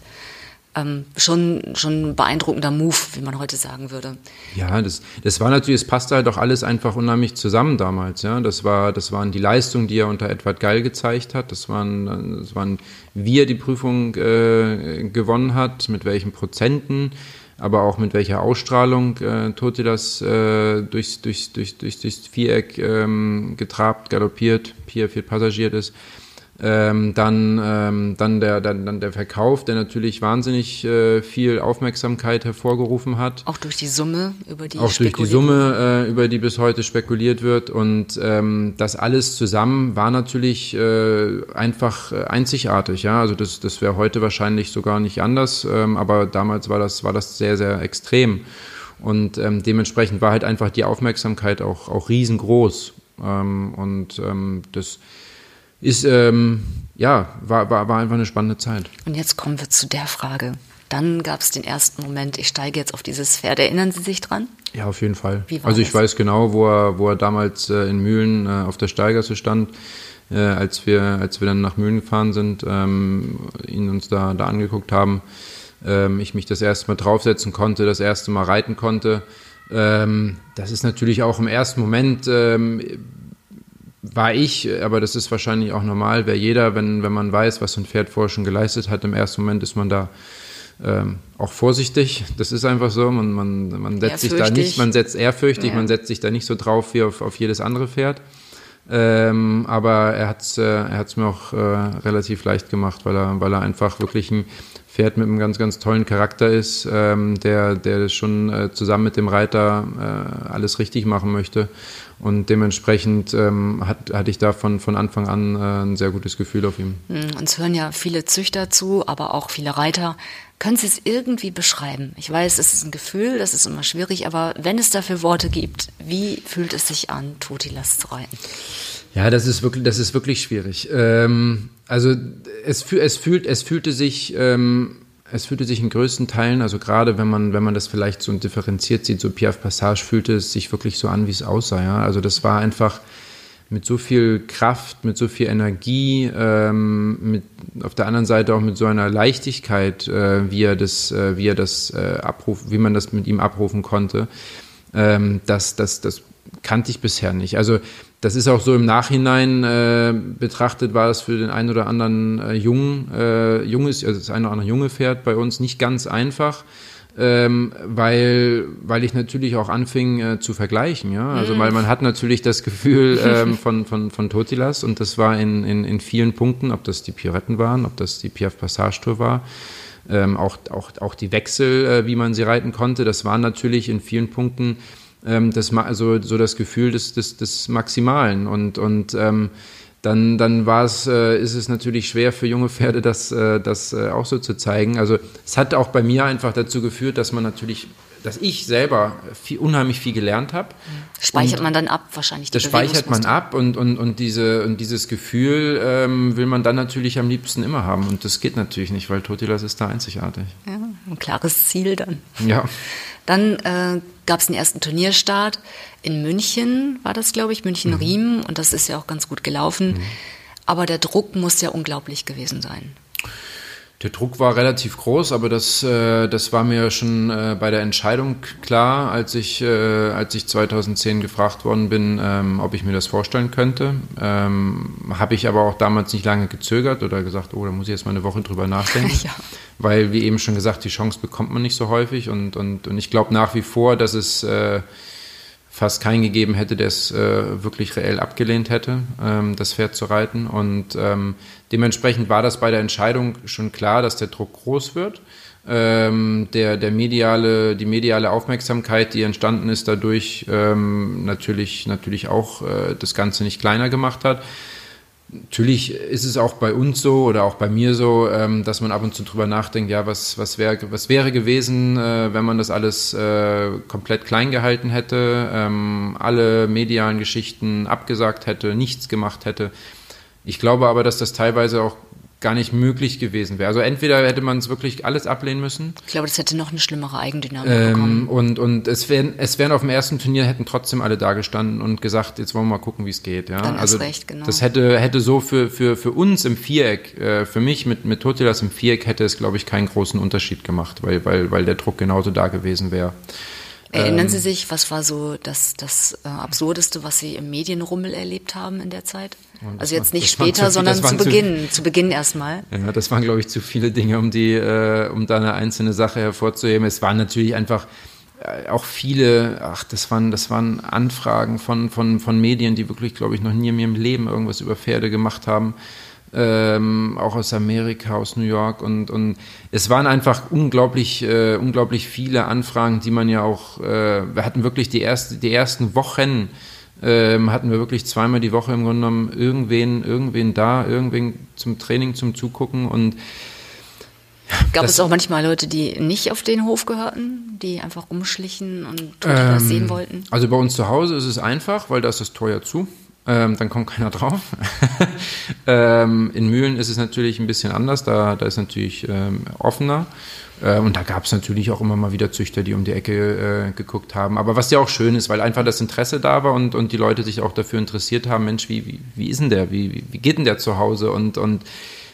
Ähm, schon, schon ein beeindruckender Move, wie man heute sagen würde. Ja, das, das war natürlich, es passte halt auch alles einfach unheimlich zusammen damals. Ja, das war, das waren die Leistungen, die er unter Edward Geil gezeigt hat. Das waren, das waren, wie er die Prüfung äh, gewonnen hat, mit welchen Prozenten, aber auch mit welcher Ausstrahlung äh, Tote das äh, durchs, durchs, durchs, durchs, Viereck ähm, getrabt, galoppiert, Pier passagiert ist. Ähm, dann, ähm, dann, der, dann, dann der Verkauf, der natürlich wahnsinnig äh, viel Aufmerksamkeit hervorgerufen hat. Auch durch die Summe, über die Auch durch die Summe, äh, über die bis heute spekuliert wird. Und ähm, das alles zusammen war natürlich äh, einfach äh, einzigartig. Ja? Also das, das wäre heute wahrscheinlich sogar nicht anders, ähm, aber damals war das, war das sehr, sehr extrem. Und ähm, dementsprechend war halt einfach die Aufmerksamkeit auch, auch riesengroß. Ähm, und ähm, das ist, ähm, ja, war, war, war einfach eine spannende Zeit. Und jetzt kommen wir zu der Frage. Dann gab es den ersten Moment, ich steige jetzt auf dieses Pferd. Erinnern Sie sich dran? Ja, auf jeden Fall. Wie war also ich das? weiß genau, wo er, wo er damals äh, in Mühlen äh, auf der Steigasse stand, äh, als, wir, als wir dann nach Mühlen gefahren sind, ähm, ihn uns da, da angeguckt haben. Ähm, ich mich das erste Mal draufsetzen konnte, das erste Mal reiten konnte. Ähm, das ist natürlich auch im ersten Moment ähm, war ich, aber das ist wahrscheinlich auch normal, wäre jeder, wenn, wenn man weiß, was so ein Pferd vorher schon geleistet hat, im ersten Moment ist man da ähm, auch vorsichtig. Das ist einfach so. Man, man, man setzt sich da Ehrfürchtig. nicht, man setzt ehrfürchtig, Ja. man setzt sich da nicht so drauf wie auf, auf jedes andere Pferd. Ähm, aber er hat es äh, er hat's mir auch äh, relativ leicht gemacht, weil er, weil er einfach wirklich ein Pferd mit einem ganz, ganz tollen Charakter ist, ähm, der, der das schon äh, zusammen mit dem Reiter äh, alles richtig machen möchte. Und dementsprechend ähm, hat, hatte ich da von, von Anfang an äh, ein sehr gutes Gefühl auf ihm. Hm, Uns hören ja viele Züchter zu, aber auch viele Reiter. Können Sie es irgendwie beschreiben? Ich weiß, es ist ein Gefühl, das ist immer schwierig, aber wenn es dafür Worte gibt, wie fühlt es sich an, Totilas zu reiten? Ja, das ist wirklich, das ist wirklich schwierig. Ähm, also es, es, fühlt, es fühlte sich, ähm, es fühlte sich in größten Teilen, also gerade wenn man, wenn man das vielleicht so differenziert sieht, so Piaf Passage fühlte es sich wirklich so an, wie es aussah. Ja? Also das war einfach mit so viel Kraft, mit so viel Energie, ähm, mit auf der anderen Seite auch mit so einer Leichtigkeit, äh, wie er das, äh, wie er das äh, abruft, wie man das mit ihm abrufen konnte. Ähm, das, das, das kannte ich bisher nicht. Also das ist auch so im Nachhinein äh, betrachtet, war das für den einen oder anderen äh, Jungen, äh, junges, also das eine oder andere junge Pferd bei uns nicht ganz einfach, ähm, weil, weil ich natürlich auch anfing äh, zu vergleichen, ja. Also weil man hat natürlich das Gefühl ähm, von, von, von Totilas und das war in, in, in vielen Punkten, ob das die Pirouetten waren, ob das die Piaf Passage Tour war, ähm, auch, auch, auch die Wechsel, äh, wie man sie reiten konnte, das waren natürlich in vielen Punkten ähm, das, also, so das Gefühl des, des, des Maximalen. Und, und ähm, dann, dann war es, äh, ist es natürlich schwer für junge Pferde, das, äh, das äh, auch so zu zeigen. Also es hat auch bei mir einfach dazu geführt, dass man natürlich, dass ich selber viel, unheimlich viel gelernt habe. Speichert und man dann ab wahrscheinlich. Das speichert man ab und, und, und, diese, und dieses Gefühl ähm, will man dann natürlich am liebsten immer haben. Und das geht natürlich nicht, weil Totilas ist da einzigartig. Ja, ein klares Ziel dann. Ja. Dann äh, gab es den ersten Turnierstart in München, war das, glaube ich, München-Riemen. Mhm. Und das ist ja auch ganz gut gelaufen. Mhm. Aber der Druck muss ja unglaublich gewesen sein. Der Druck war relativ groß, aber das, äh, das war mir schon äh, bei der Entscheidung klar, als ich, äh, als ich 2010 gefragt worden bin, ähm, ob ich mir das vorstellen könnte. Ähm, Habe ich aber auch damals nicht lange gezögert oder gesagt, oh, da muss ich jetzt mal eine Woche drüber nachdenken. [laughs] ja. Weil, wie eben schon gesagt, die Chance bekommt man nicht so häufig und, und, und ich glaube nach wie vor, dass es äh, fast keinen gegeben hätte, der es äh, wirklich reell abgelehnt hätte, ähm, das Pferd zu reiten. Und ähm, dementsprechend war das bei der Entscheidung schon klar, dass der Druck groß wird. Ähm, der, der mediale, die mediale Aufmerksamkeit, die entstanden ist, dadurch ähm, natürlich, natürlich auch äh, das Ganze nicht kleiner gemacht hat. Natürlich ist es auch bei uns so oder auch bei mir so, ähm, dass man ab und zu drüber nachdenkt, ja, was, was, wär, was wäre gewesen, äh, wenn man das alles äh, komplett klein gehalten hätte, ähm, alle medialen Geschichten abgesagt hätte, nichts gemacht hätte. Ich glaube aber, dass das teilweise auch gar nicht möglich gewesen wäre. Also entweder hätte man es wirklich alles ablehnen müssen. Ich glaube, das hätte noch eine schlimmere Eigendynamik ähm, bekommen. Und, und es wären, es wären auf dem ersten Turnier hätten trotzdem alle da gestanden und gesagt, jetzt wollen wir mal gucken, wie es geht. Ja? Dann also recht, genau. das hätte, hätte so für, für, für uns im Viereck, äh, für mich mit, mit Totilas im Viereck hätte es, glaube ich, keinen großen Unterschied gemacht, weil, weil, weil der Druck genauso da gewesen wäre. Erinnern ähm, Sie sich, was war so das, das äh, Absurdeste, was Sie im Medienrummel erlebt haben in der Zeit? Also jetzt nicht später, zu, sondern zu Beginn, zu, zu Beginn erstmal. Ja, das waren, glaube ich, zu viele Dinge, um die, äh, um da eine einzelne Sache hervorzuheben. Es waren natürlich einfach äh, auch viele, ach, das waren, das waren Anfragen von, von, von Medien, die wirklich, glaube ich, noch nie in ihrem Leben irgendwas über Pferde gemacht haben. Ähm, auch aus Amerika, aus New York und, und es waren einfach unglaublich, äh, unglaublich viele Anfragen, die man ja auch, äh, wir hatten wirklich die, erste, die ersten Wochen ähm, hatten wir wirklich zweimal die Woche im Grunde genommen irgendwen, irgendwen da, irgendwen zum Training, zum Zugucken und Gab es auch manchmal Leute, die nicht auf den Hof gehörten, die einfach rumschlichen und ähm, das sehen wollten? Also bei uns zu Hause ist es einfach, weil da ist das Tor ja zu. Ähm, dann kommt keiner [laughs] drauf. ähm, in Mühlen ist es natürlich ein bisschen anders, da, da ist natürlich ähm, offener. Äh, und da gab es natürlich auch immer mal wieder Züchter, die um die Ecke äh, geguckt haben. Aber was ja auch schön ist, weil einfach das Interesse da war und, und die Leute sich auch dafür interessiert haben, Mensch, wie, wie, wie ist denn der? Wie, wie geht denn der zu Hause? Und, und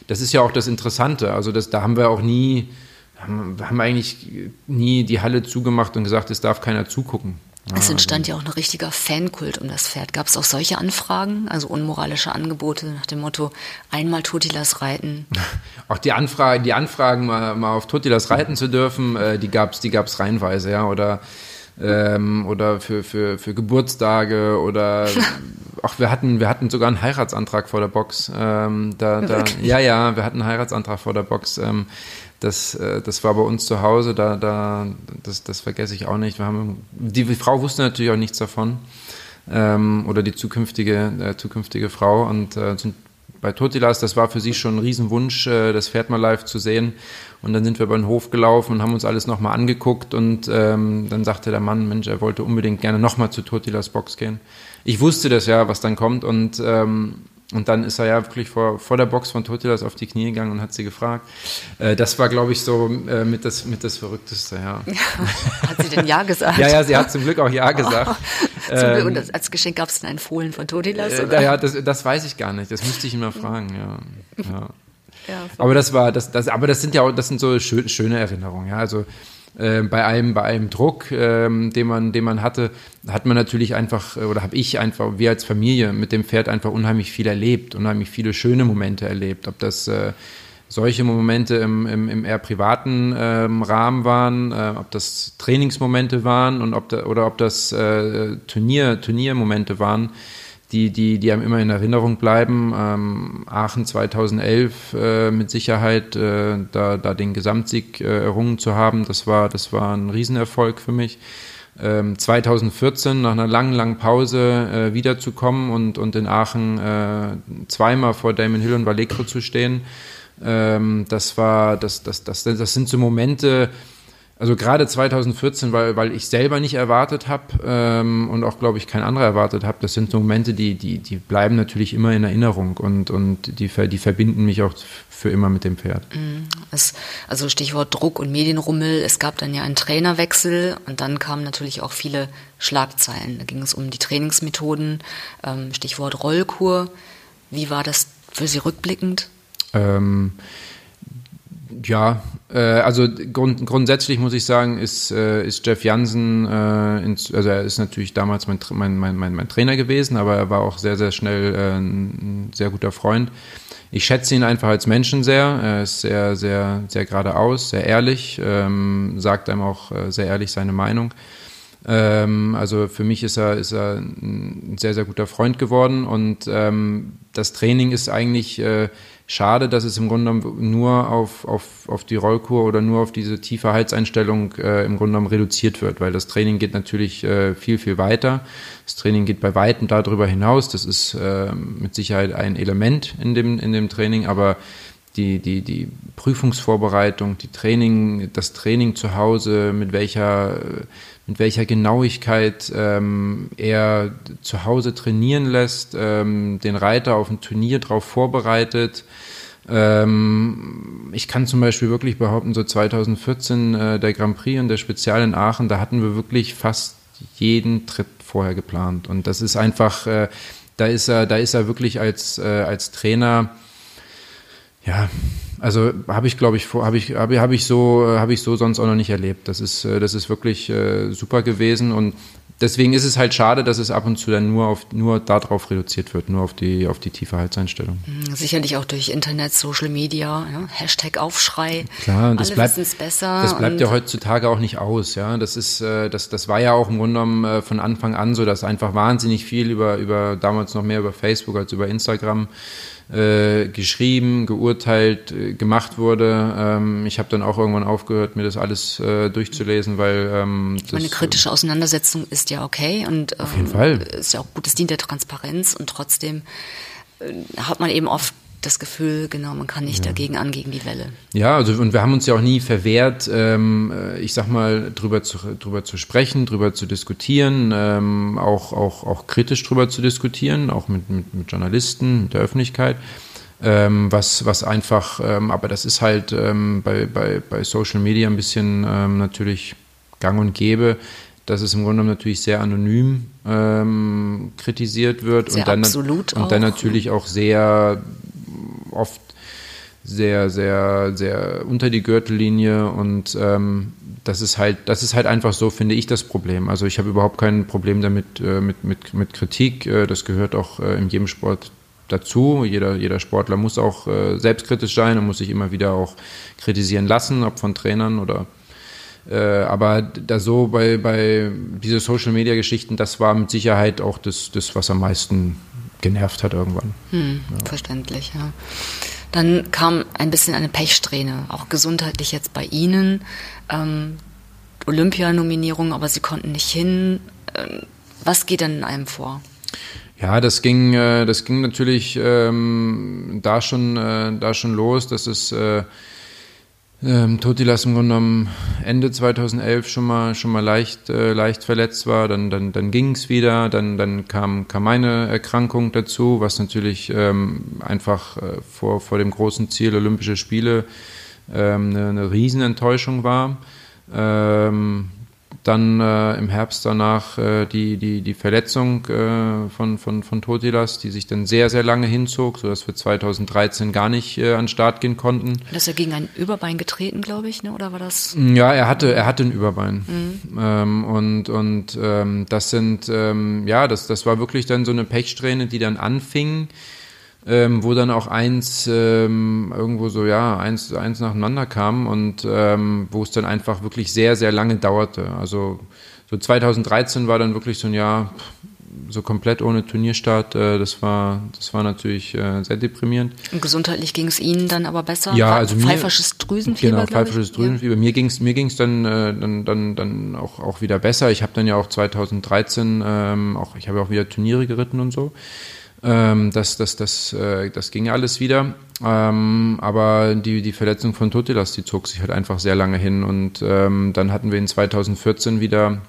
das ist ja auch das Interessante. Also das, da haben wir auch nie, haben, haben eigentlich nie die Halle zugemacht und gesagt, es darf keiner zugucken. Es entstand ja auch ein richtiger Fankult um das Pferd. Gab es auch solche Anfragen, also unmoralische Angebote nach dem Motto, einmal Totilas reiten? [laughs] Auch die, Anfrage, die Anfragen, mal, mal auf Totilas reiten zu dürfen, die gab es die gab's reihenweise, ja. Oder, ähm, oder für, für, für Geburtstage oder [laughs] ach, wir hatten, wir hatten sogar einen Heiratsantrag vor der Box. Ähm, da, da, ja, ja, wir hatten einen Heiratsantrag vor der Box. Ähm, das, äh, das war bei uns zu Hause, da, da, das, das vergesse ich auch nicht. Wir haben, die Frau wusste natürlich auch nichts davon. Ähm, oder die zukünftige, äh, zukünftige Frau und äh, sind bei Totilas, das war für sie schon ein Riesenwunsch, äh, das Pferd mal live zu sehen. Und dann sind wir über den Hof gelaufen und haben uns alles nochmal angeguckt und ähm, dann sagte der Mann, Mensch, er wollte unbedingt gerne nochmal zu Totilas Box gehen. Ich wusste das ja, was dann kommt und ähm, und dann ist er ja wirklich vor, vor der Box von Totilas auf die Knie gegangen und hat sie gefragt. Äh, das war, glaube ich, so äh, mit, das, mit das Verrückteste, ja. [laughs] hat sie denn Ja gesagt? ja, ja, sie hat zum Glück auch Ja gesagt. [laughs] Oh, ähm, und das, als Geschenk gab es dann ein Fohlen von Totilas? Äh, ja, das, das weiß ich gar nicht. Das müsste ich ihn mal fragen, ja. [laughs] ja. ja aber das war, das, das, aber das sind ja auch, das sind so schön, schöne Erinnerungen, ja. Also äh, bei einem, bei einem Druck, ähm, den man, den man hatte, hat man natürlich einfach, äh, oder habe ich einfach, wir als Familie mit dem Pferd einfach unheimlich viel erlebt, unheimlich viele schöne Momente erlebt. Ob das äh, solche Momente im, im, im eher privaten ähm, Rahmen waren, äh, ob das Trainingsmomente waren und ob da, oder ob das äh, Turnier, Turniermomente waren die, die, die einem immer in Erinnerung bleiben. Ähm, Aachen 2011 äh, mit Sicherheit, äh, da, da den Gesamtsieg äh, errungen zu haben, das war, das war ein Riesenerfolg für mich. Ähm, 2014 nach einer langen, langen Pause äh, wiederzukommen und, und in Aachen äh, zweimal vor Damon Hill und Vallecro zu stehen, ähm, das war, das, das, das, das sind so Momente, also gerade 2014, weil, weil ich selber nicht erwartet habe ähm, und auch, glaube ich, kein anderer erwartet habe, das sind so Momente, die, die, die bleiben natürlich immer in Erinnerung und, und die, die verbinden mich auch für immer mit dem Pferd. Mhm. Es, also Stichwort Druck und Medienrummel, es gab dann ja einen Trainerwechsel und dann kamen natürlich auch viele Schlagzeilen. Da ging es um die Trainingsmethoden, ähm, Stichwort Rollkur. Wie war das für Sie rückblickend? Ähm, ja, also grund, grundsätzlich muss ich sagen, ist, äh, ist Jeff Jansen, äh, also er ist natürlich damals mein, mein, mein, mein, Trainer gewesen, aber er war auch sehr, sehr schnell äh, ein sehr guter Freund. Ich schätze ihn einfach als Menschen sehr. Er ist sehr, sehr, sehr geradeaus, sehr ehrlich, ähm, sagt einem auch äh, sehr ehrlich seine Meinung. Ähm, also für mich ist er, ist er ein sehr, sehr guter Freund geworden und ähm, das Training ist eigentlich äh, schade, dass es im Grunde genommen nur auf, auf, auf die Rollkur oder nur auf diese tiefe Halseinstellung äh, im Grunde genommen reduziert wird, weil das Training geht natürlich äh, viel, viel weiter. Das Training geht bei Weitem darüber hinaus. Das ist äh, mit Sicherheit ein Element in dem, in dem Training, aber die, die, die Prüfungsvorbereitung, die Training, das Training zu Hause, mit welcher mit welcher Genauigkeit ähm, er zu Hause trainieren lässt, ähm, den Reiter auf ein Turnier darauf vorbereitet. Ähm, ich kann zum Beispiel wirklich behaupten, so 2014 äh, der Grand Prix und der Spezial in Aachen, da hatten wir wirklich fast jeden Tritt vorher geplant. Und das ist einfach, äh, da ist er, da ist er wirklich als, äh, als Trainer, ja, also habe ich, glaube ich, habe ich, habe hab ich so, habe ich so sonst auch noch nicht erlebt. Das ist, äh, das ist wirklich äh, super gewesen und deswegen ist es halt schade, dass es ab und zu dann nur auf, nur darauf reduziert wird, nur auf die, auf die tiefe Halseinstellung. Mhm, sicherlich auch durch Internet, Social Media, ja, Hashtag Aufschrei. Klar, und das bleibt, besser. Das bleibt ja heutzutage auch nicht aus, ja. Das ist, äh, das, das war ja auch im Grunde genommen von Anfang an so, dass einfach wahnsinnig viel über, über, damals noch mehr über Facebook als über Instagram äh, geschrieben, geurteilt, äh, gemacht wurde. Ähm, ich habe dann auch irgendwann aufgehört, mir das alles äh, durchzulesen, weil ähm, das, eine kritische Auseinandersetzung ist ja okay und ähm, auf jeden Fall ist ja auch gut, es dient der Transparenz und trotzdem äh, hat man eben oft das Gefühl, genau, man kann nicht ja. dagegen an, gegen die Welle. Ja, also und wir haben uns ja auch nie verwehrt, ähm, äh, ich sag mal, drüber zu, drüber zu sprechen, drüber zu diskutieren, ähm, auch, auch, auch kritisch drüber zu diskutieren, auch mit, mit, mit Journalisten, mit der Öffentlichkeit. Ähm, was, was einfach, ähm, aber das ist halt ähm, bei, bei, bei Social Media ein bisschen ähm, natürlich gang und gäbe, dass es im Grunde genommen natürlich sehr anonym ähm, kritisiert wird sehr und dann, absolut und dann natürlich auch sehr oft sehr, sehr, sehr unter die Gürtellinie und ähm, das ist halt, das ist halt einfach so, finde ich, das Problem. Also ich habe überhaupt kein Problem damit äh, mit, mit, mit Kritik. Äh, das gehört auch äh, in jedem Sport dazu. Jeder, jeder Sportler muss auch äh, selbstkritisch sein und muss sich immer wieder auch kritisieren lassen, ob von Trainern oder äh, aber da so bei, bei diese Social Media Geschichten, das war mit Sicherheit auch das, das was am meisten genervt hat irgendwann. Hm, ja. Verständlich, ja. Dann kam ein bisschen eine Pechsträhne, auch gesundheitlich jetzt bei Ihnen. Ähm, Olympianominierung, aber Sie konnten nicht hin. Ähm, was geht denn in einem vor? Ja, das ging, äh, das ging natürlich ähm, da schon, äh, da schon los, dass es äh, ähm, Totilas im Grunde genommen Ende 2011 schon mal, schon mal leicht, äh, leicht verletzt war, dann, dann, dann ging es wieder, dann, dann kam, kam meine Erkrankung dazu, was natürlich ähm, einfach äh, vor, vor dem großen Ziel Olympische Spiele ähm, eine, eine Riesenenttäuschung war. Ähm, dann äh, im Herbst danach äh, die, die, die Verletzung äh, von, von, von Totilas, die sich dann sehr, sehr lange hinzog, sodass wir 2013 gar nicht äh, an den Start gehen konnten. Das ist ja gegen ein Überbein getreten, glaube ich, ne? oder war das? Ja, er hatte, er hatte ein Überbein. Mhm. Ähm, und und ähm, das sind, ähm, ja, das, das war wirklich dann so eine Pechsträhne, die dann anfing ähm, wo dann auch eins ähm, irgendwo so, ja, eins, eins nacheinander kam und ähm, wo es dann einfach wirklich sehr, sehr lange dauerte. Also so 2013 war dann wirklich so ein Jahr so komplett ohne Turnierstart. Äh, das war, das war natürlich äh, sehr deprimierend. Und gesundheitlich ging es Ihnen dann aber besser? Ja, also mir, pfeifersches Drüsenfieber. Genau, pfeifersches Drüsenfieber. Ja. Mir ging es mir ging's dann, äh, dann, dann, dann auch, auch wieder besser. Ich habe dann ja auch 2013 ähm, auch, ich habe auch wieder Turniere geritten und so. Ähm, das, das, das, äh, das ging alles wieder. Ähm, aber die, die Verletzung von Totilas, die zog sich halt einfach sehr lange hin. Und ähm, dann hatten wir in 2014 wieder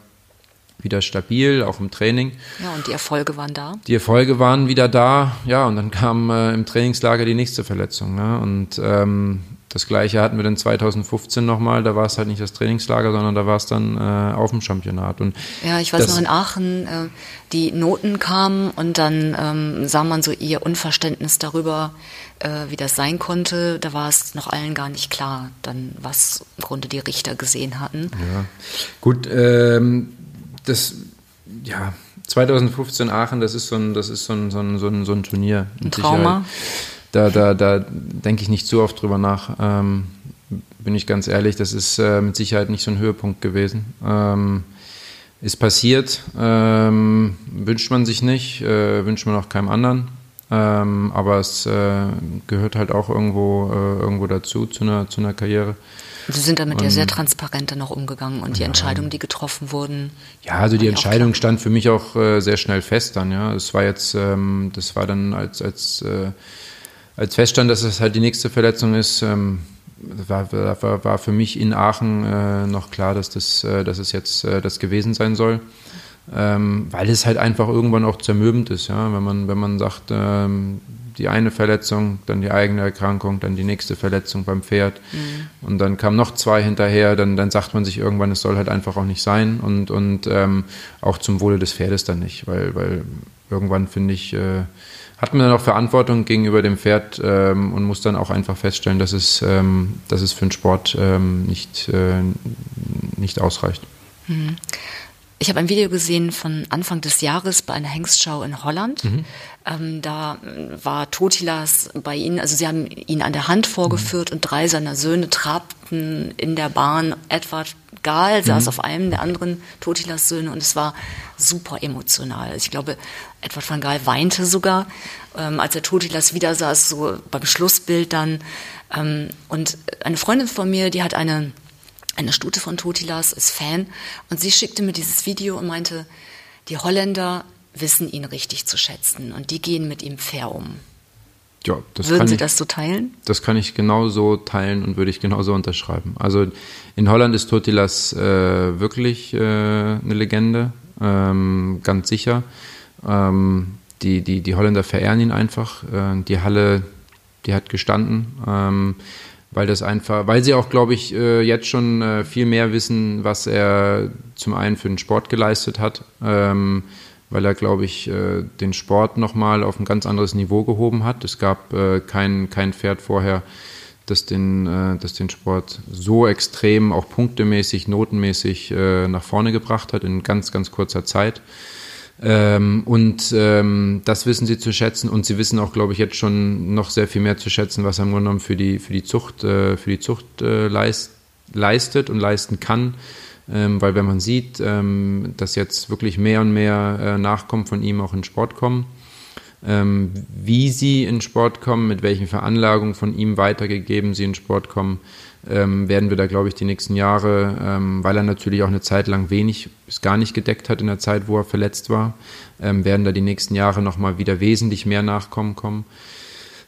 wieder stabil, auch im Training. Ja, und die Erfolge waren da? Die Erfolge waren wieder da, ja, und dann kam äh, im Trainingslager die nächste Verletzung. Ne? Und ähm, das gleiche hatten wir dann 2015 nochmal, da war es halt nicht das Trainingslager, sondern da war es dann äh, auf dem Championat. Und ja, ich weiß noch in Aachen, äh, die Noten kamen und dann ähm, sah man so ihr Unverständnis darüber, äh, wie das sein konnte. Da war es noch allen gar nicht klar, dann was im Grunde die Richter gesehen hatten. Ja, gut, ähm, das, ja, 2015 Aachen, das ist so ein, das ist so ein, so ein, so ein, so ein Turnier. Ein Trauma. Sicherheit da, da, da denke ich nicht zu oft drüber nach. Ähm, bin ich ganz ehrlich, das ist äh, mit Sicherheit nicht so ein Höhepunkt gewesen. Ähm, ist passiert, ähm, wünscht man sich nicht, äh, wünscht man auch keinem anderen. Ähm, aber es äh, gehört halt auch irgendwo, äh, irgendwo dazu, zu einer, zu einer Karriere. Sie sind damit und, ja sehr transparent dann auch umgegangen und die ja. Entscheidungen, die getroffen wurden. Ja, also die Entscheidung stand für mich auch äh, sehr schnell fest dann, ja. Es war jetzt, ähm, das war dann als, als äh, als feststand, dass es halt die nächste Verletzung ist, ähm, war, war, war, für mich in Aachen äh, noch klar, dass, das, äh, dass es jetzt äh, das gewesen sein soll. Ähm, weil es halt einfach irgendwann auch zermürbend ist, ja, wenn man, wenn man sagt, ähm, die eine Verletzung, dann die eigene Erkrankung, dann die nächste Verletzung beim Pferd mhm. und dann kamen noch zwei hinterher, dann, dann sagt man sich irgendwann, es soll halt einfach auch nicht sein und, und ähm, auch zum Wohle des Pferdes dann nicht, weil, weil irgendwann finde ich, äh, hat man dann auch Verantwortung gegenüber dem Pferd ähm, und muss dann auch einfach feststellen, dass es, ähm, dass es für den Sport ähm, nicht, äh, nicht ausreicht. Mhm. Ich habe ein Video gesehen von Anfang des Jahres bei einer Hengstschau in Holland. Mhm. Ähm, da war Totilas bei Ihnen, also Sie haben ihn an der Hand vorgeführt mhm. und drei seiner Söhne trabten in der Bahn. Edward Gahl saß mhm. auf einem der anderen Totilas Söhne und es war super emotional. Ich glaube, Edward van Gaal weinte sogar, ähm, als er Totilas wieder saß, so beim Schlussbild dann. Ähm, und eine Freundin von mir, die hat eine eine Stute von Totilas, ist Fan und sie schickte mir dieses Video und meinte, die Holländer wissen ihn richtig zu schätzen und die gehen mit ihm fair um. Ja, Würden Sie ich, das so teilen? Das kann ich genauso teilen und würde ich genauso unterschreiben. Also in Holland ist Totilas äh, wirklich äh, eine Legende, ähm, ganz sicher. Ähm, die, die, die Holländer verehren ihn einfach. Äh, die Halle, die hat gestanden. Ähm, weil das einfach, weil sie auch, glaube ich, äh, jetzt schon äh, viel mehr wissen, was er zum einen für den Sport geleistet hat, ähm, weil er, glaube ich, äh, den Sport nochmal auf ein ganz anderes Niveau gehoben hat. Es gab kein, kein Pferd vorher, das den, das den Sport so extrem, auch punktemäßig, notenmäßig nach vorne gebracht hat in ganz, ganz kurzer Zeit. Ähm, und ähm, das wissen sie zu schätzen und sie wissen auch, glaube ich, jetzt schon noch sehr viel mehr zu schätzen, was er im Grunde genommen für die, für die Zucht, äh, für die Zucht äh, leist, leistet und leisten kann. Ähm, weil wenn man sieht, ähm, dass jetzt wirklich mehr und mehr äh, Nachkommen von ihm auch in Sport kommen, wie sie in Sport kommen, mit welchen Veranlagungen von ihm weitergegeben sie in Sport kommen, ähm, werden wir da, glaube ich, die nächsten Jahre, ähm, weil er natürlich auch eine Zeit lang wenig bis gar nicht gedeckt hat in der Zeit, wo er verletzt war, ähm, werden da die nächsten Jahre nochmal wieder wesentlich mehr Nachkommen kommen.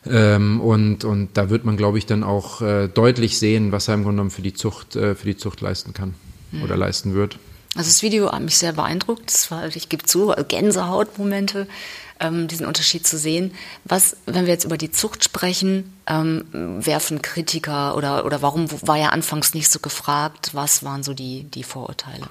Ähm, und, und da wird man, glaube ich, dann auch äh, deutlich sehen, was er im Grunde genommen für die Zucht, äh, für die Zucht leisten kann mhm. oder leisten wird. Also das Video hat mich sehr beeindruckt. Das war, ich gebe zu, Gänsehautmomente, ähm, diesen Unterschied zu sehen. Was, wenn wir jetzt über die Zucht sprechen, ähm, werfen Kritiker oder, oder warum war er anfangs nicht so gefragt? Was waren so die, die Vorurteile?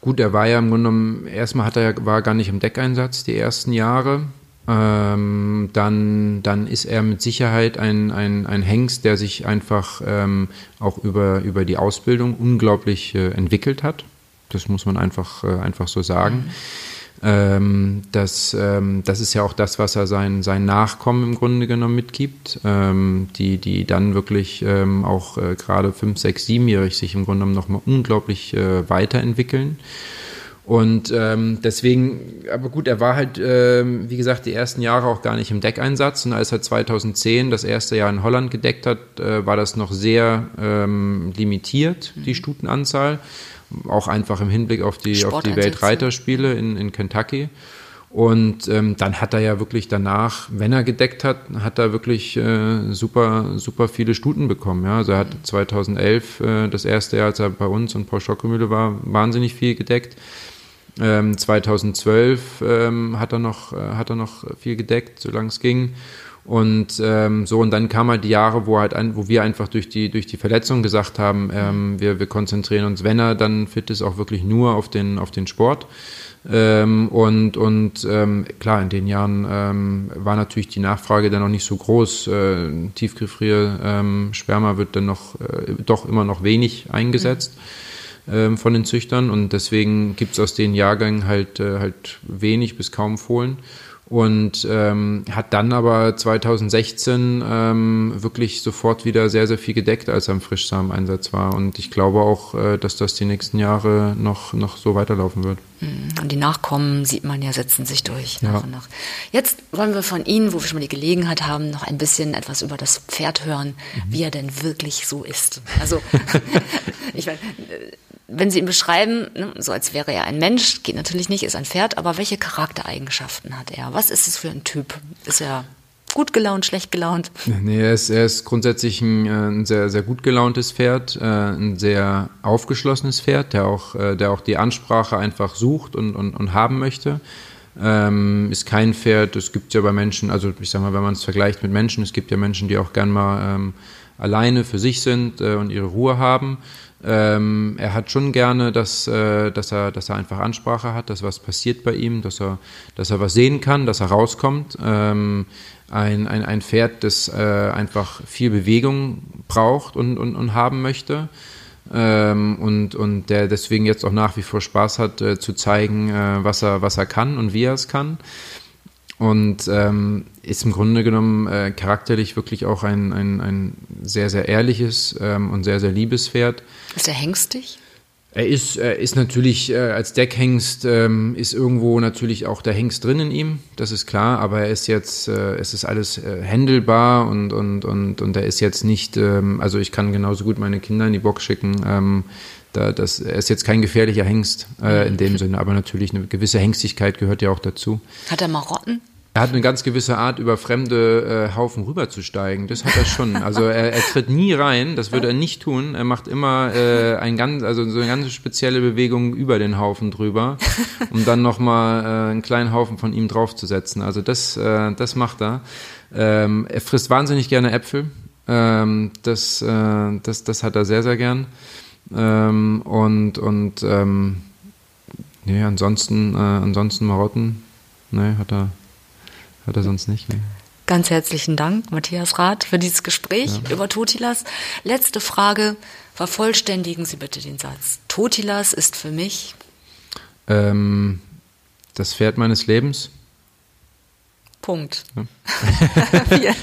Gut, er war ja im Grunde genommen, erstmal hat er, war er gar nicht im Deckeinsatz die ersten Jahre. Ähm, dann, dann ist er mit Sicherheit ein, ein, ein Hengst, der sich einfach ähm, auch über, über die Ausbildung unglaublich äh, entwickelt hat. Das muss man einfach, äh, einfach so sagen. Mhm. Ähm, das, ähm, das ist ja auch das, was er seinen, seinen Nachkommen im Grunde genommen mitgibt, ähm, die, die dann wirklich ähm, auch äh, gerade 5, 6, 7-jährig sich im Grunde genommen nochmal unglaublich äh, weiterentwickeln. Und ähm, deswegen, aber gut, er war halt, ähm, wie gesagt, die ersten Jahre auch gar nicht im Deckeinsatz. Und als er 2010 das erste Jahr in Holland gedeckt hat, äh, war das noch sehr ähm, limitiert, die Stutenanzahl auch einfach im Hinblick auf die, auf die Weltreiterspiele in, in Kentucky. Und ähm, dann hat er ja wirklich danach, wenn er gedeckt hat, hat er wirklich äh, super, super viele Stuten bekommen. Ja? Also er hat 2011 äh, das erste Jahr, als er bei uns und Paul Schockemühle war, wahnsinnig viel gedeckt. Ähm, 2012 ähm, hat, er noch, äh, hat er noch viel gedeckt, solange es ging. Und ähm, so, und dann kamen halt die Jahre, wo halt ein, wo wir einfach durch die, durch die Verletzung gesagt haben, ähm, wir, wir konzentrieren uns, wenn er dann fit ist, auch wirklich nur auf den, auf den Sport. Ähm, und und ähm, klar, in den Jahren ähm, war natürlich die Nachfrage dann noch nicht so groß. Äh, Tiefgefrier, ähm, Sperma wird dann noch äh, doch immer noch wenig eingesetzt ähm, von den Züchtern und deswegen gibt's aus den Jahrgängen halt, äh, halt wenig bis kaum Fohlen und ähm, hat dann aber 2016 ähm, wirklich sofort wieder sehr, sehr viel gedeckt, als er im Frischsameneinsatz war. Und ich glaube auch, äh, dass das die nächsten Jahre noch, noch so weiterlaufen wird. Hm, und die Nachkommen, sieht man ja, setzen sich durch nach ja. und nach. Jetzt wollen wir von Ihnen, wo wir schon mal die Gelegenheit haben, noch ein bisschen etwas über das Pferd hören, mhm. wie er denn wirklich so ist. Also, [laughs] [laughs] ich meine, wenn Sie ihn beschreiben, ne, so als wäre er ein Mensch, geht natürlich nicht, ist ein Pferd, aber welche Charaktereigenschaften hat er? Was ist es für ein Typ? Ist er gut gelaunt, schlecht gelaunt? [laughs] Nee, er ist, er ist grundsätzlich ein, äh, ein, sehr, sehr gut gelauntes Pferd, äh, ein sehr aufgeschlossenes Pferd, der auch, äh, der auch die Ansprache einfach sucht und, und, und haben möchte. Ähm, ist kein Pferd, es gibt ja bei Menschen, also ich sag mal, wenn man es vergleicht mit Menschen, es gibt ja Menschen, die auch gern mal ähm, alleine für sich sind äh, und ihre Ruhe haben. Ähm, er hat schon gerne, dass, äh, dass, er, dass er einfach Ansprache hat, dass was passiert bei ihm, dass er, dass er was sehen kann, dass er rauskommt. Ähm, ein, ein, ein Pferd, das äh, einfach viel Bewegung braucht und, und, und haben möchte. Ähm, und, und der deswegen jetzt auch nach wie vor Spaß hat, äh, zu zeigen, äh, was, er, was er kann und wie er es kann. Und ähm, ist im Grunde genommen äh, charakterlich wirklich auch ein, ein, ein sehr, sehr ehrliches ähm, und sehr, sehr liebes Pferd. Ist er hengstig? Er ist, er ist natürlich äh, als Deckhengst ähm, ist irgendwo natürlich auch der Hengst drin in ihm, das ist klar, aber er ist jetzt, äh, es ist alles äh, händelbar und, und, und, und er ist jetzt nicht, ähm, also ich kann genauso gut meine Kinder in die Box schicken. Ähm, da, das, er ist jetzt kein gefährlicher Hengst äh, in dem Sinne, aber natürlich eine gewisse Hengstigkeit gehört ja auch dazu. Hat er Marotten? Er hat eine ganz gewisse Art, über fremde äh, Haufen rüberzusteigen. Das hat er schon. [laughs] Also er, er tritt nie rein, das würde er nicht tun. Er macht immer äh, ein ganz, also so eine ganz spezielle Bewegung über den Haufen drüber, [laughs] um dann nochmal äh, einen kleinen Haufen von ihm draufzusetzen. Also das, äh, das macht er. Ähm, er frisst wahnsinnig gerne Äpfel. Ähm, das, äh, das, das hat er sehr, sehr gern. Ähm, und und ähm, nee, ansonsten, äh, ansonsten Marotten, nee, hat er hat er sonst nicht. Nee. Ganz herzlichen Dank, Matthias Rath, für dieses Gespräch ja. über Totilas. Letzte Frage. Vervollständigen Sie bitte den Satz. Totilas ist für mich ähm, das Pferd meines Lebens. Punkt. Ja. [laughs] ja,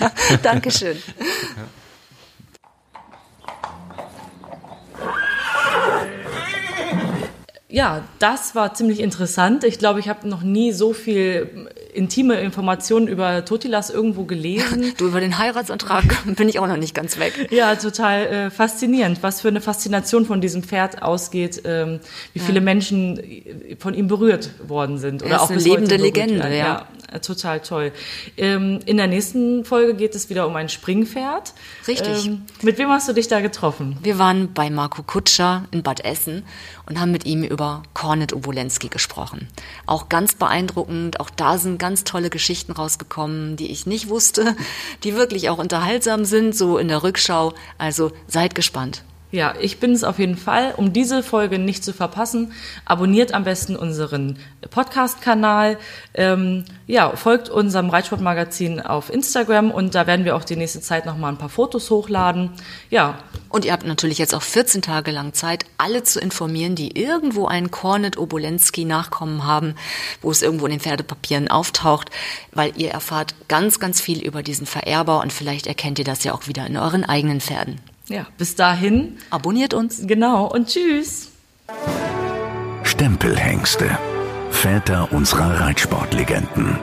Dankeschön. Ja. Ja, das war ziemlich interessant. Ich glaube, ich habe noch nie so viel intime Informationen über Totilas irgendwo gelesen. [laughs] Du, über den Heiratsantrag [laughs] bin ich auch noch nicht ganz weg. Ja, total äh, faszinierend, was für eine Faszination von diesem Pferd ausgeht, ähm, wie viele Menschen von ihm berührt worden sind. Er ist eine lebende Legende, werden. ja. ja. Total toll. Ähm, in der nächsten Folge geht es wieder um ein Springpferd. Richtig. Ähm, mit wem hast du dich da getroffen? Wir waren bei Marco Kutscher in Bad Essen und haben mit ihm über Kornet Obolensky gesprochen. Auch ganz beeindruckend, auch da sind ganz tolle Geschichten rausgekommen, die ich nicht wusste, die wirklich auch unterhaltsam sind, so in der Rückschau. Also seid gespannt. Ja, ich bin es auf jeden Fall. Um diese Folge nicht zu verpassen, abonniert am besten unseren Podcast-Kanal. Ähm, ja, folgt unserem Reitsportmagazin auf Instagram und da werden wir auch die nächste Zeit noch mal ein paar Fotos hochladen. Ja. Und ihr habt natürlich jetzt auch 14 Tage lang Zeit, alle zu informieren, die irgendwo einen Kornet Obolensky Nachkommen haben, wo es irgendwo in den Pferdepapieren auftaucht, weil ihr erfahrt ganz, ganz viel über diesen Vererber und vielleicht erkennt ihr das ja auch wieder in euren eigenen Pferden. Ja, bis dahin. Abonniert uns. Genau und tschüss. Stempelhengste. Väter unserer Reitsportlegenden.